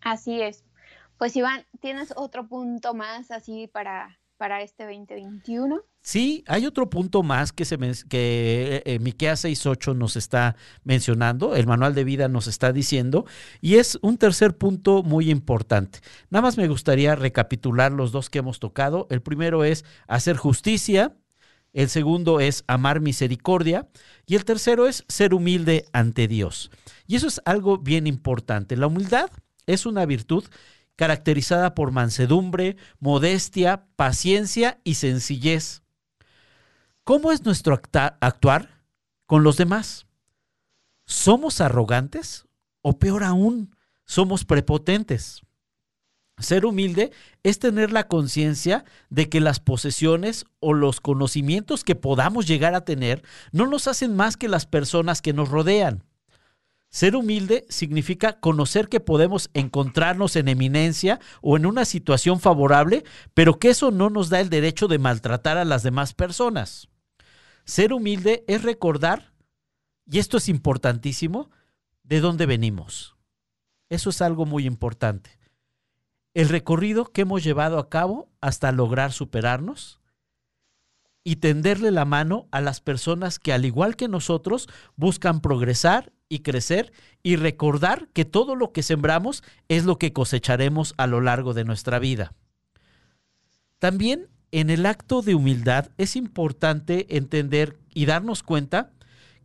Así es. Pues Iván, ¿tienes otro punto más así para, para este 2021? Sí, hay otro punto más que, se que eh, Miqueas 6.8 nos está mencionando, el manual de vida nos está diciendo, y es un tercer punto muy importante. Nada más me gustaría recapitular los dos que hemos tocado. El primero es hacer justicia, el segundo es amar misericordia y el tercero es ser humilde ante Dios. Y eso es algo bien importante. La humildad es una virtud caracterizada por mansedumbre, modestia, paciencia y sencillez. ¿Cómo es nuestro actuar con los demás? ¿Somos arrogantes o peor aún, somos prepotentes? Ser humilde es tener la conciencia de que las posesiones o los conocimientos que podamos llegar a tener no nos hacen más que las personas que nos rodean. Ser humilde significa conocer que podemos encontrarnos en eminencia o en una situación favorable, pero que eso no nos da el derecho de maltratar a las demás personas. Ser humilde es recordar, y esto es importantísimo, de dónde venimos. Eso es algo muy importante. El recorrido que hemos llevado a cabo hasta lograr superarnos y tenderle la mano a las personas que al igual que nosotros buscan progresar y crecer y recordar que todo lo que sembramos es lo que cosecharemos a lo largo de nuestra vida. También en el acto de humildad es importante entender y darnos cuenta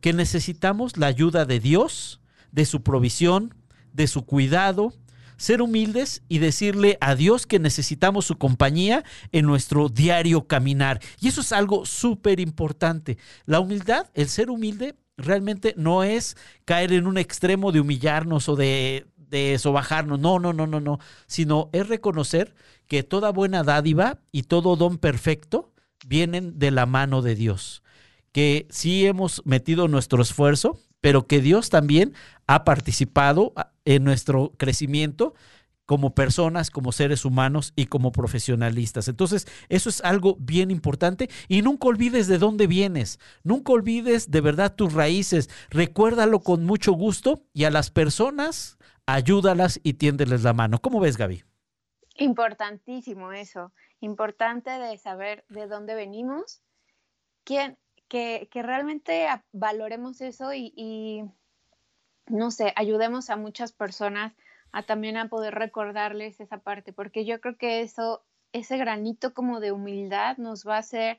que necesitamos la ayuda de Dios, de su provisión, de su cuidado, ser humildes y decirle a Dios que necesitamos su compañía en nuestro diario caminar. Y eso es algo súper importante. La humildad, el ser humilde, realmente no es caer en un extremo de humillarnos o de, de sobajarnos. No, no, no, no, no. Sino es reconocer que toda buena dádiva y todo don perfecto vienen de la mano de Dios. Que sí hemos metido nuestro esfuerzo, pero que Dios también ha participado en nuestro crecimiento como personas, como seres humanos y como profesionalistas. Entonces, eso es algo bien importante y nunca olvides de dónde vienes, nunca olvides de verdad tus raíces, recuérdalo con mucho gusto y a las personas ayúdalas y tiéndeles la mano. ¿Cómo ves, Gaby? Importantísimo eso, importante de saber de dónde venimos, quién, que, realmente valoremos eso y, no sé, ayudemos a muchas personas a también a poder recordarles esa parte, porque yo creo que eso, ese granito como de humildad nos va a hacer,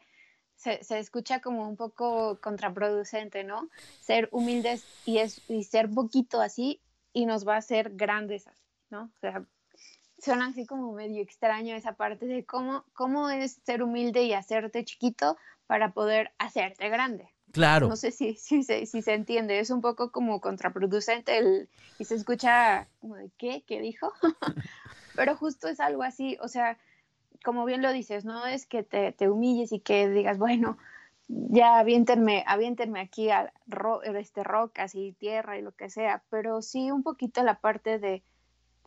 se, se escucha como un poco contraproducente, ¿no? Ser humildes y, es, y ser poquito así y nos va a hacer grandes, ¿no? O sea, suena así como medio extraño esa parte de cómo, cómo es ser humilde y hacerte chiquito para poder hacerte grande. Claro. No sé si, si, si, si se entiende, es un poco como contraproducente el, y se escucha como de qué, qué dijo, pero justo es algo así, o sea, como bien lo dices, no es que te, te humilles y que digas, bueno, ya aviéntenme, aviéntenme aquí a este, rocas y tierra y lo que sea, pero sí un poquito la parte de,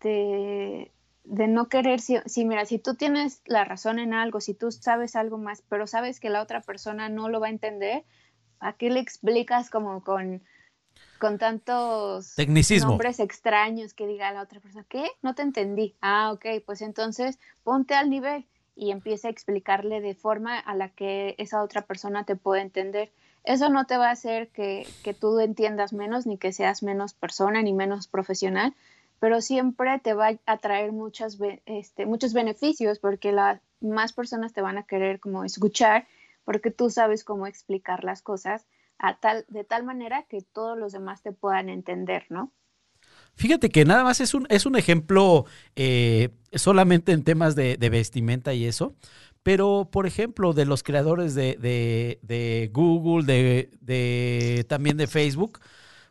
de, de no querer, si, mira, si tú tienes la razón en algo, si tú sabes algo más, pero sabes que la otra persona no lo va a entender, ¿a qué le explicas como con, con tantos nombres extraños que diga la otra persona, ¿qué? No te entendí. Ah, ok, pues entonces ponte al nivel y empieza a explicarle de forma a la que esa otra persona te pueda entender. Eso no te va a hacer que, que tú entiendas menos, ni que seas menos persona, ni menos profesional, pero siempre te va a traer muchas, este, muchos beneficios porque las más personas te van a querer como escuchar porque tú sabes cómo explicar las cosas a tal, de tal manera que todos los demás te puedan entender, ¿no? Fíjate que nada más es un, es un ejemplo eh, solamente en temas de, vestimenta y eso, pero por ejemplo de los creadores de, de Google, de, también de Facebook,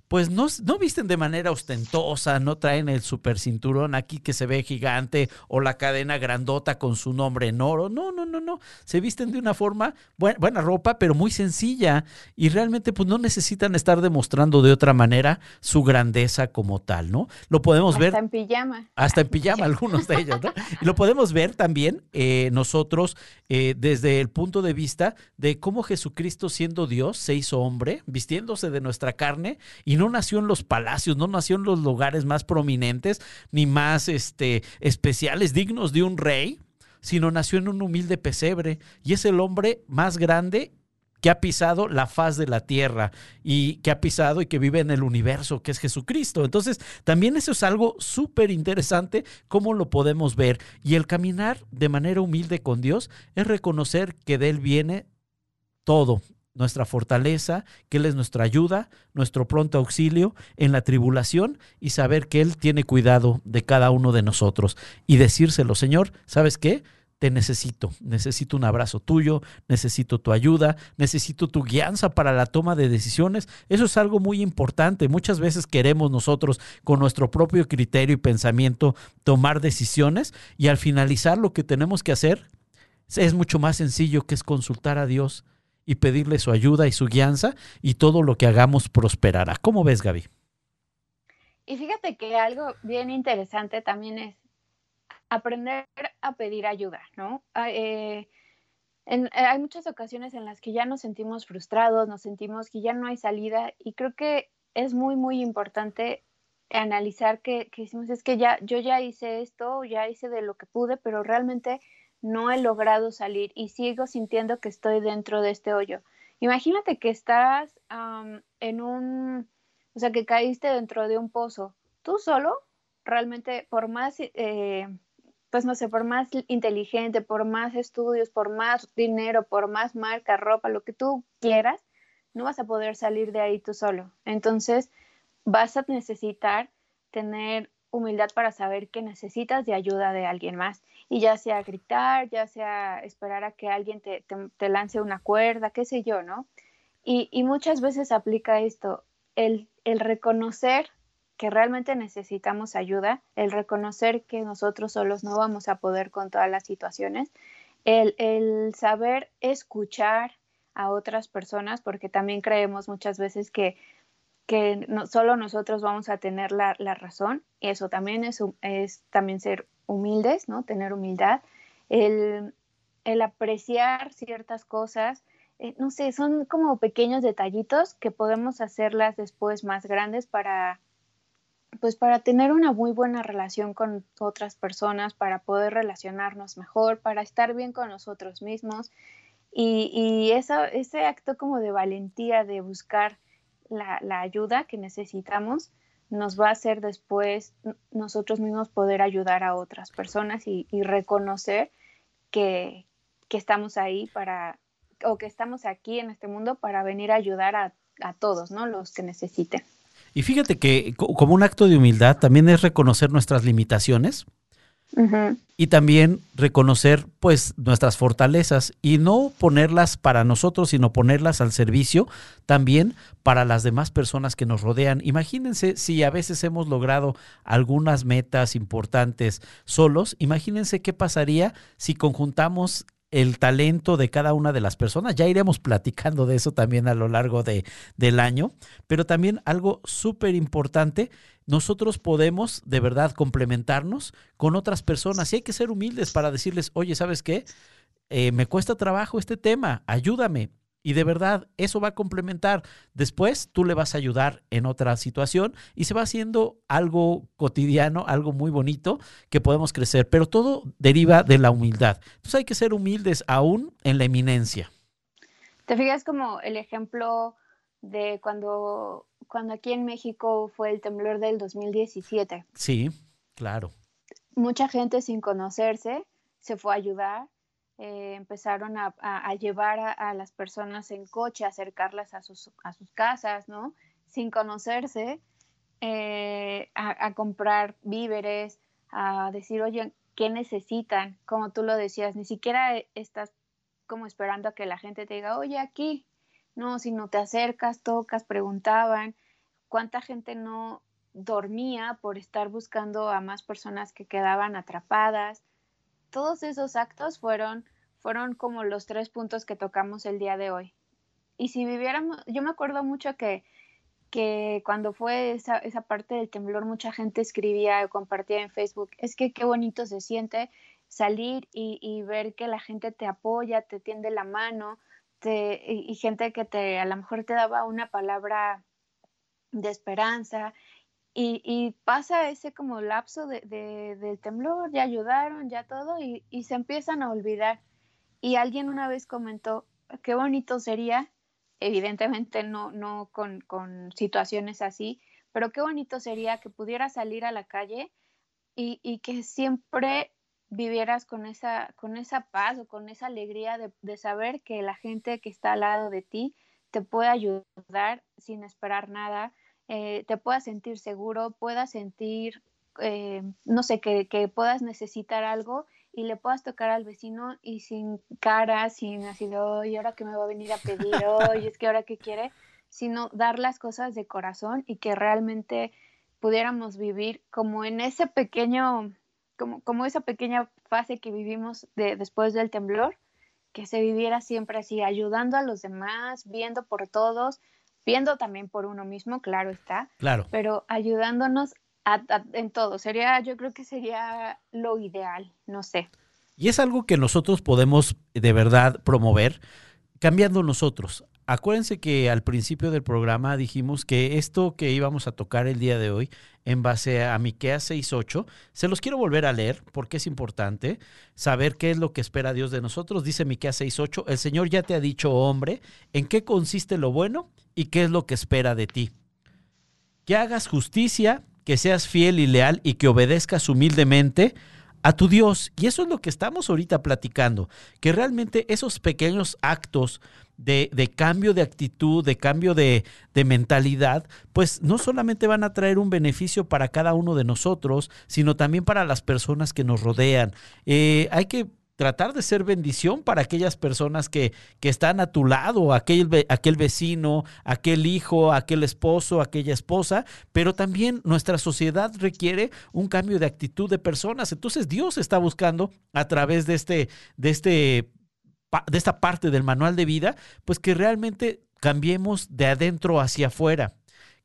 pues no, no, visten de manera ostentosa, no traen el super cinturón aquí que se ve gigante o la cadena grandota con su nombre en oro. No, no, no, no. Se visten de una forma, buena, buena ropa, pero muy sencilla y realmente pues no necesitan estar demostrando de otra manera su grandeza como tal, ¿no? Lo podemos ver. Hasta en pijama. Hasta en pijama, algunos de ellos, ¿no? Y lo podemos ver también eh, nosotros eh, desde el punto de vista de cómo Jesucristo siendo Dios se hizo hombre, vistiéndose de nuestra carne y no nació en los palacios, no nació en los lugares más prominentes ni más este, especiales, dignos de un rey, sino nació en un humilde pesebre y es el hombre más grande que ha pisado la faz de la tierra y que ha pisado y que vive en el universo, que es Jesucristo. Entonces, también eso es algo súper interesante, cómo lo podemos ver. Y el caminar de manera humilde con Dios es reconocer que de Él viene todo, nuestra fortaleza, que Él es nuestra ayuda, nuestro pronto auxilio en la tribulación y saber que Él tiene cuidado de cada uno de nosotros y decírselo, Señor, ¿sabes qué? Te necesito, necesito un abrazo tuyo, necesito tu ayuda, necesito tu guianza para la toma de decisiones. Eso es algo muy importante. Muchas veces queremos nosotros con nuestro propio criterio y pensamiento tomar decisiones y al finalizar lo que tenemos que hacer es mucho más sencillo que es consultar a Dios y pedirle su ayuda y su guianza y todo lo que hagamos prosperará. ¿Cómo ves, Gaby? Y fíjate que algo bien interesante también es aprender a pedir ayuda, ¿no? Ah, eh, hay muchas ocasiones en las que ya nos sentimos frustrados, nos sentimos que ya no hay salida y creo que es muy, muy importante analizar que, que decimos, es que ya, yo ya hice esto, ya hice de lo que pude, pero realmente no he logrado salir y sigo sintiendo que estoy dentro de este hoyo. Imagínate que estás en un, o sea, que caíste dentro de un pozo. Tú solo, realmente, por más, eh, pues no sé, por más inteligente, por más estudios, por más dinero, por más marca, ropa, lo que tú quieras, no vas a poder salir de ahí tú solo. Entonces, vas a necesitar tener humildad para saber que necesitas de ayuda de alguien más. Y ya sea gritar, ya sea esperar a que alguien te, lance una cuerda, qué sé yo, ¿no? Y, muchas veces aplica esto, el, el reconocer que realmente necesitamos ayuda, el reconocer que nosotros solos no vamos a poder con todas las situaciones, el, el, saber escuchar a otras personas, porque también creemos muchas veces que que solo nosotros vamos a tener la, la razón. Eso también es, es, también ser humildes, ¿no? Tener humildad. El, el apreciar ciertas cosas, eh, no sé, son como pequeños detallitos que podemos hacerlas después más grandes para, pues para tener una muy buena relación con otras personas, para poder relacionarnos mejor, para estar bien con nosotros mismos. Y, y ese acto como de valentía de buscar la, ayuda que necesitamos nos va a hacer después nosotros mismos poder ayudar a otras personas y, reconocer que, estamos ahí para, o que estamos aquí en este mundo para venir a ayudar a, a todos, ¿no? Los que necesiten. Y fíjate que como un acto de humildad también es reconocer nuestras limitaciones, y también reconocer pues nuestras fortalezas y no ponerlas para nosotros, sino ponerlas al servicio también para las demás personas que nos rodean. Imagínense si a veces hemos logrado algunas metas importantes solos, imagínense qué pasaría si conjuntamos el talento de cada una de las personas. Ya iremos platicando de eso también a lo largo de, del año, pero también algo súper importante, nosotros podemos de verdad complementarnos con otras personas y hay que ser humildes para decirles, oye, ¿sabes qué? Eh, me cuesta trabajo este tema, ayúdame. Y de verdad, eso va a complementar. Después tú le vas a ayudar en otra situación y se va haciendo algo cotidiano, algo muy bonito que podemos crecer. Pero todo deriva de la humildad. Entonces hay que ser humildes aún en la eminencia. Te fijas como el ejemplo de cuando, cuando aquí en México fue el temblor del 2017. Sí, claro. Mucha gente sin conocerse se fue a ayudar eh, empezaron a, llevar a, las personas en coche, a acercarlas a sus, a sus casas, ¿no? Sin conocerse. eh, a, comprar víveres, a decir, oye, ¿qué necesitan? Como tú lo decías, ni siquiera estás como esperando a que la gente te diga, oye, aquí, no, si no te acercas, tocas, preguntaban, cuánta gente no dormía por estar buscando a más personas que quedaban atrapadas. Todos esos actos fueron, fueron como los tres puntos que tocamos el día de hoy. Y si viviéramos, yo me acuerdo mucho que, que cuando fue esa, esa parte del temblor, mucha gente escribía o compartía en Facebook, es que qué bonito se siente salir y, ver que la gente te apoya, te tiende la mano, te, y, y gente que te a lo mejor te daba una palabra de esperanza y, y, pasa ese como lapso de, de, del temblor, ya ayudaron, ya todo, y, y, se empiezan a olvidar. Y alguien una vez comentó, qué bonito sería, evidentemente no, no con, con situaciones así, pero qué bonito sería que pudieras salir a la calle y, y, que siempre vivieras con esa, con esa paz o con esa alegría de, de saber que la gente que está al lado de ti te puede ayudar sin esperar nada, eh, te puedas sentir seguro, puedas sentir, eh, no sé, que, que, puedas necesitar algo y le puedas tocar al vecino y sin cara, sin así de, oye, ahora que me va a venir a pedir, oye, es que ahora que quiere, sino dar las cosas de corazón y que realmente pudiéramos vivir como en ese pequeño, como, como esa pequeña fase que vivimos de, después del temblor, que se viviera siempre así, ayudando a los demás, viendo por todos, viendo también por uno mismo, claro está. Claro. Pero ayudándonos a, a, en todo. Sería, yo creo que sería lo ideal, no sé. Y es algo que nosotros podemos de verdad promover cambiando nosotros. Acuérdense que al principio del programa dijimos que esto que íbamos a tocar el día de hoy, en base a Miqueas 6.8, se los quiero volver a leer porque es importante saber qué es lo que espera Dios de nosotros. Dice Miqueas 6.8, el Señor ya te ha dicho, hombre, en qué consiste lo bueno y qué es lo que espera de ti. Que hagas justicia, que seas fiel y leal y que obedezcas humildemente a tu Dios. Y eso es lo que estamos ahorita platicando, que realmente esos pequeños actos de, de, cambio de actitud, de cambio de, de, mentalidad, pues no solamente van a traer un beneficio para cada uno de nosotros, sino también para las personas que nos rodean. Eh, hay que tratar de ser bendición para aquellas personas que, que están a tu lado, aquel, aquel vecino, aquel hijo, aquel esposo, aquella esposa, pero también nuestra sociedad requiere un cambio de actitud de personas. Entonces Dios está buscando a través de este, de este de esta parte del manual de vida, pues que realmente cambiemos de adentro hacia afuera.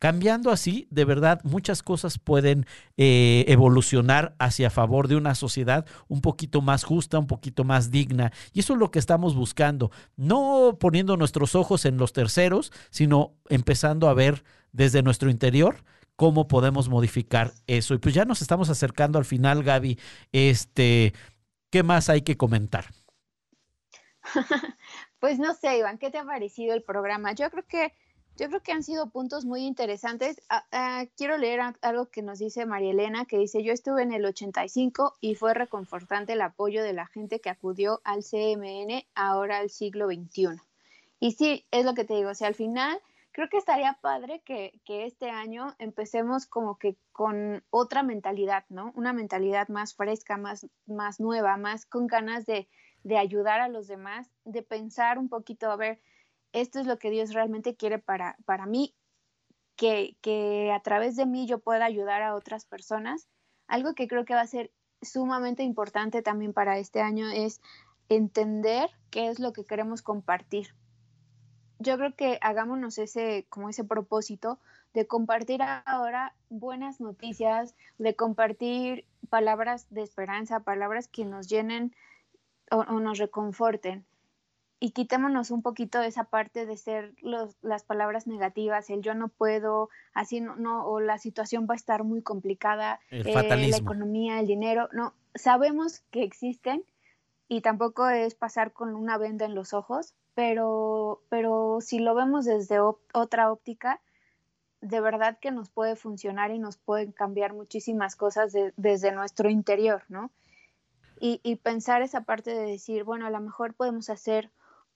Cambiando así, de verdad, muchas cosas pueden eh, evolucionar hacia favor de una sociedad un poquito más justa, un poquito más digna. Y eso es lo que estamos buscando, no poniendo nuestros ojos en los terceros, sino empezando a ver desde nuestro interior cómo podemos modificar eso. Y pues ya nos estamos acercando al final, Gaby. Este, ¿qué más hay que comentar? pues no sé, Iván, ¿qué te ha parecido el programa? Yo creo que yo creo que han sido puntos muy interesantes. Uh, uh, quiero leer algo que nos dice María Elena, que dice, yo estuve en el 85 y fue reconfortante el apoyo de la gente que acudió al CMN ahora al siglo XXI. Y sí, es lo que te digo, o al final creo que estaría padre que, que este año empecemos como que con otra mentalidad, ¿no? Una mentalidad más fresca, más, más nueva, más con ganas de, de ayudar a los demás, de pensar un poquito, a ver, esto es lo que Dios realmente quiere para, para mí, que, que a través de mí yo pueda ayudar a otras personas. Algo que creo que va a ser sumamente importante también para este año es entender qué es lo que queremos compartir. Yo creo que hagámonos ese, como ese propósito de compartir ahora buenas noticias, de compartir palabras de esperanza, palabras que nos llenen o, o nos reconforten y quitémonos un poquito esa parte de ser los, las palabras negativas, el yo no puedo, así no, no o la situación va a estar muy complicada, el eh, la economía, el dinero, no, sabemos que existen y tampoco es pasar con una venda en los ojos, pero, pero si lo vemos desde otra óptica, de verdad que nos puede funcionar y nos pueden cambiar muchísimas cosas de, desde nuestro interior, ¿no? Y, y pensar esa parte de decir, bueno, a lo mejor podemos hacer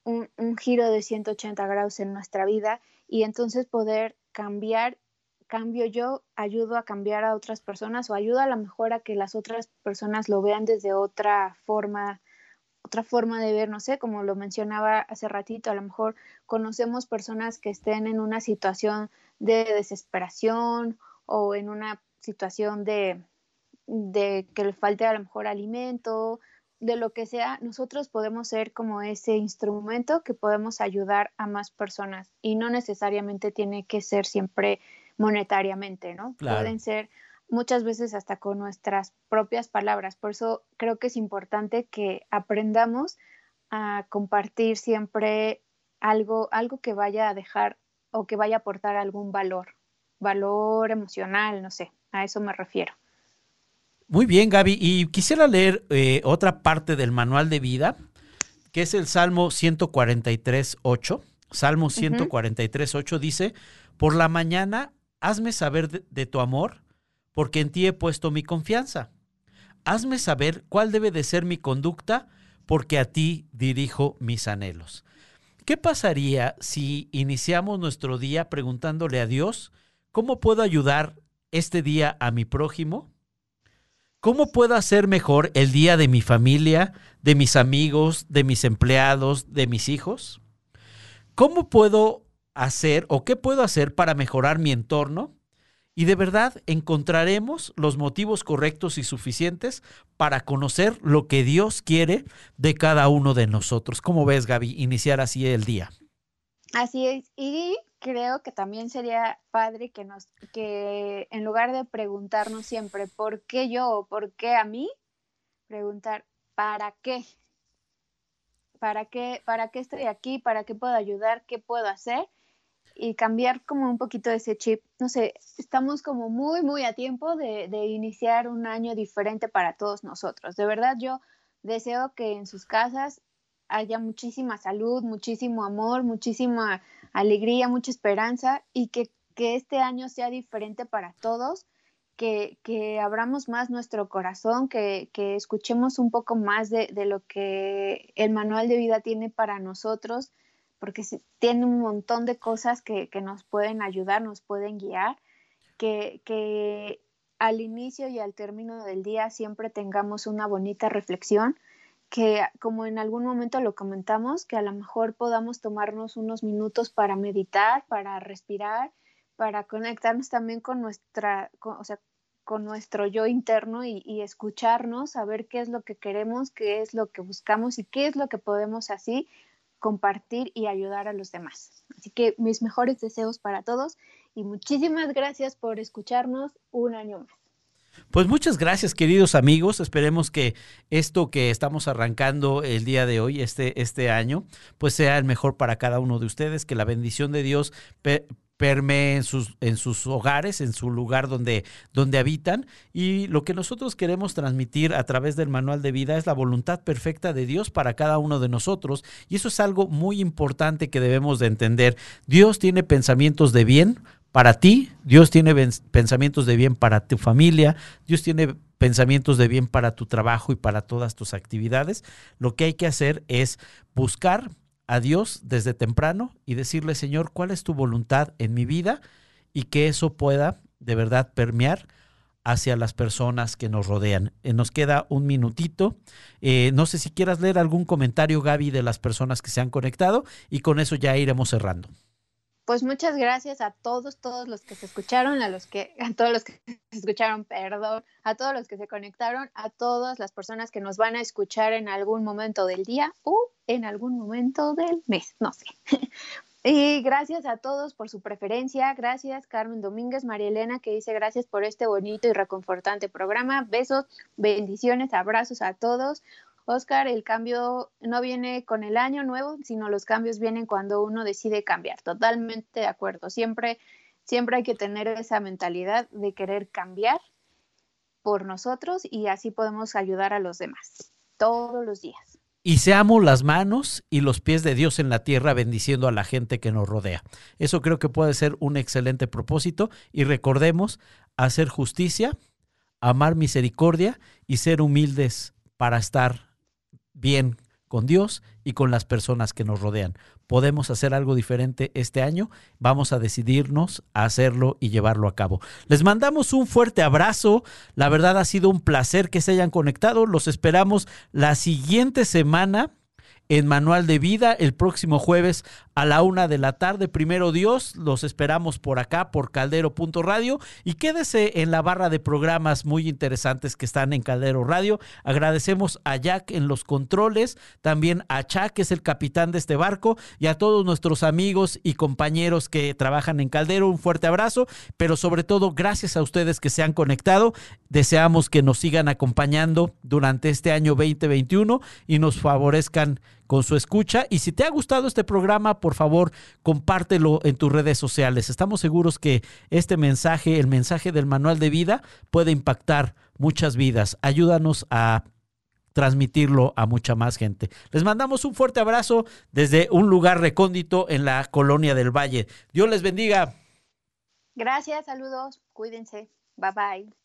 un, un, giro de 180 grados en nuestra vida y entonces poder cambiar cambio yo, ayudo a cambiar a otras personas o ayudo a lo mejor a que las otras personas lo vean desde otra forma, otra forma de ver, no sé, como lo mencionaba hace ratito, a lo mejor conocemos personas que estén en una situación de desesperación o en una situación de, de que le falte a lo mejor alimento, de lo que sea, nosotros podemos ser como ese instrumento que podemos ayudar a más personas y no necesariamente tiene que ser siempre monetariamente, ¿no? Pueden ser muchas veces hasta con nuestras propias palabras. Por eso creo que es importante que aprendamos a compartir siempre algo, algo que vaya a dejar o que vaya a aportar algún valor, valor emocional, no sé, a eso me refiero. Muy bien, Gaby. Y quisiera leer eh, otra parte del manual de vida, que es el Salmo 143.8. Salmo 143.8 dice, por la mañana hazme saber de, tu amor, porque en ti he puesto mi confianza. Hazme saber cuál debe de ser mi conducta, porque a ti dirijo mis anhelos. ¿Qué pasaría si iniciamos nuestro día preguntándole a Dios, ¿cómo puedo ayudar este día a mi prójimo? ¿Cómo puedo hacer mejor el día de mi familia, de mis amigos, de mis empleados, de mis hijos? ¿Cómo puedo hacer o qué puedo hacer para mejorar mi entorno? Y de verdad encontraremos los motivos correctos y suficientes para conocer lo que Dios quiere de cada uno de nosotros. ¿Cómo ves, Gaby, iniciar así el día? Así es. Y creo que también sería padre que nos, que en lugar de preguntarnos siempre por qué yo o por qué a mí, preguntar ¿para qué? ¿Para qué, para qué estoy aquí? ¿Para qué puedo ayudar? ¿Qué puedo hacer? Y cambiar como un poquito ese chip. No sé, estamos como muy, muy a tiempo de, de iniciar un año diferente para todos nosotros. De verdad, yo deseo que en sus casas haya muchísima salud, muchísimo amor, muchísima alegría, mucha esperanza y que, este año sea diferente para todos, que, abramos más nuestro corazón, que, escuchemos un poco más de, lo que el manual de vida tiene para nosotros, porque tiene un montón de cosas que, nos pueden ayudar, nos pueden guiar, que, que al inicio y al término del día siempre tengamos una bonita reflexión que como en algún momento lo comentamos, que a lo mejor podamos tomarnos unos minutos para meditar, para respirar, para conectarnos también con nuestra, o sea, con nuestro yo interno y, y, escucharnos, saber qué es lo que queremos, qué es lo que buscamos y qué es lo que podemos así compartir y ayudar a los demás. Así que mis mejores deseos para todos y muchísimas gracias por escucharnos un año más. Pues muchas gracias, queridos amigos. Esperemos que esto que estamos arrancando el día de hoy, este, este año, pues sea el mejor para cada uno de ustedes, que la bendición de Dios permee en sus, en sus hogares, en su lugar donde, donde habitan. Y lo que nosotros queremos transmitir a través del manual de vida es la voluntad perfecta de Dios para cada uno de nosotros. Y eso es algo muy importante que debemos de entender. Dios tiene pensamientos de bien para ti, Dios tiene pensamientos de bien para tu familia, Dios tiene pensamientos de bien para tu trabajo y para todas tus actividades. Lo que hay que hacer es buscar a Dios desde temprano y decirle, Señor, ¿cuál es tu voluntad en mi vida? Y que eso pueda de verdad permear hacia las personas que nos rodean. Eh, nos queda un minutito. Eh, no sé si quieras leer algún comentario, Gaby, de las personas que se han conectado y con eso ya iremos cerrando pues muchas gracias a todos, todos los que se escucharon, a los que, a todos los que se escucharon, perdón, a todos los que se conectaron, a todas las personas que nos van a escuchar en algún momento del día o en algún momento del mes, no sé. Y gracias a todos por su preferencia. Gracias, Carmen Domínguez, María Elena, que dice gracias por este bonito y reconfortante programa. Besos, bendiciones, abrazos a todos. Oscar, el cambio no viene con el año nuevo, sino los cambios vienen cuando uno decide cambiar. Totalmente de acuerdo. Siempre, siempre hay que tener esa mentalidad de querer cambiar por nosotros y así podemos ayudar a los demás todos los días. Y seamos las manos y los pies de Dios en la tierra bendiciendo a la gente que nos rodea. Eso creo que puede ser un excelente propósito y recordemos hacer justicia, amar misericordia y ser humildes para estar bien con Dios y con las personas que nos rodean. podemos hacer algo diferente este año, vamos a decidirnos a hacerlo y llevarlo a cabo. Les mandamos un fuerte abrazo. La verdad ha sido un placer que se hayan conectado. Los esperamos la siguiente semana en Manual de Vida el próximo jueves a la una de la tarde. Primero Dios, los esperamos por acá, por caldero.radio y quédese en la barra de programas muy interesantes que están en Caldero Radio. Agradecemos a Jack en los controles, también a Chuck, que es el capitán de este barco, y a todos nuestros amigos y compañeros que trabajan en Caldero. Un fuerte abrazo, pero sobre todo gracias a ustedes que se han conectado. Deseamos que nos sigan acompañando durante este año 2021 y nos favorezcan con su escucha. Y si te ha gustado este programa, por favor, compártelo en tus redes sociales. Estamos seguros que este mensaje, el mensaje del manual de vida, puede impactar muchas vidas. Ayúdanos a transmitirlo a mucha más gente. Les mandamos un fuerte abrazo desde un lugar recóndito en la colonia del Valle. Dios les bendiga. Gracias, saludos, cuídense. Bye bye.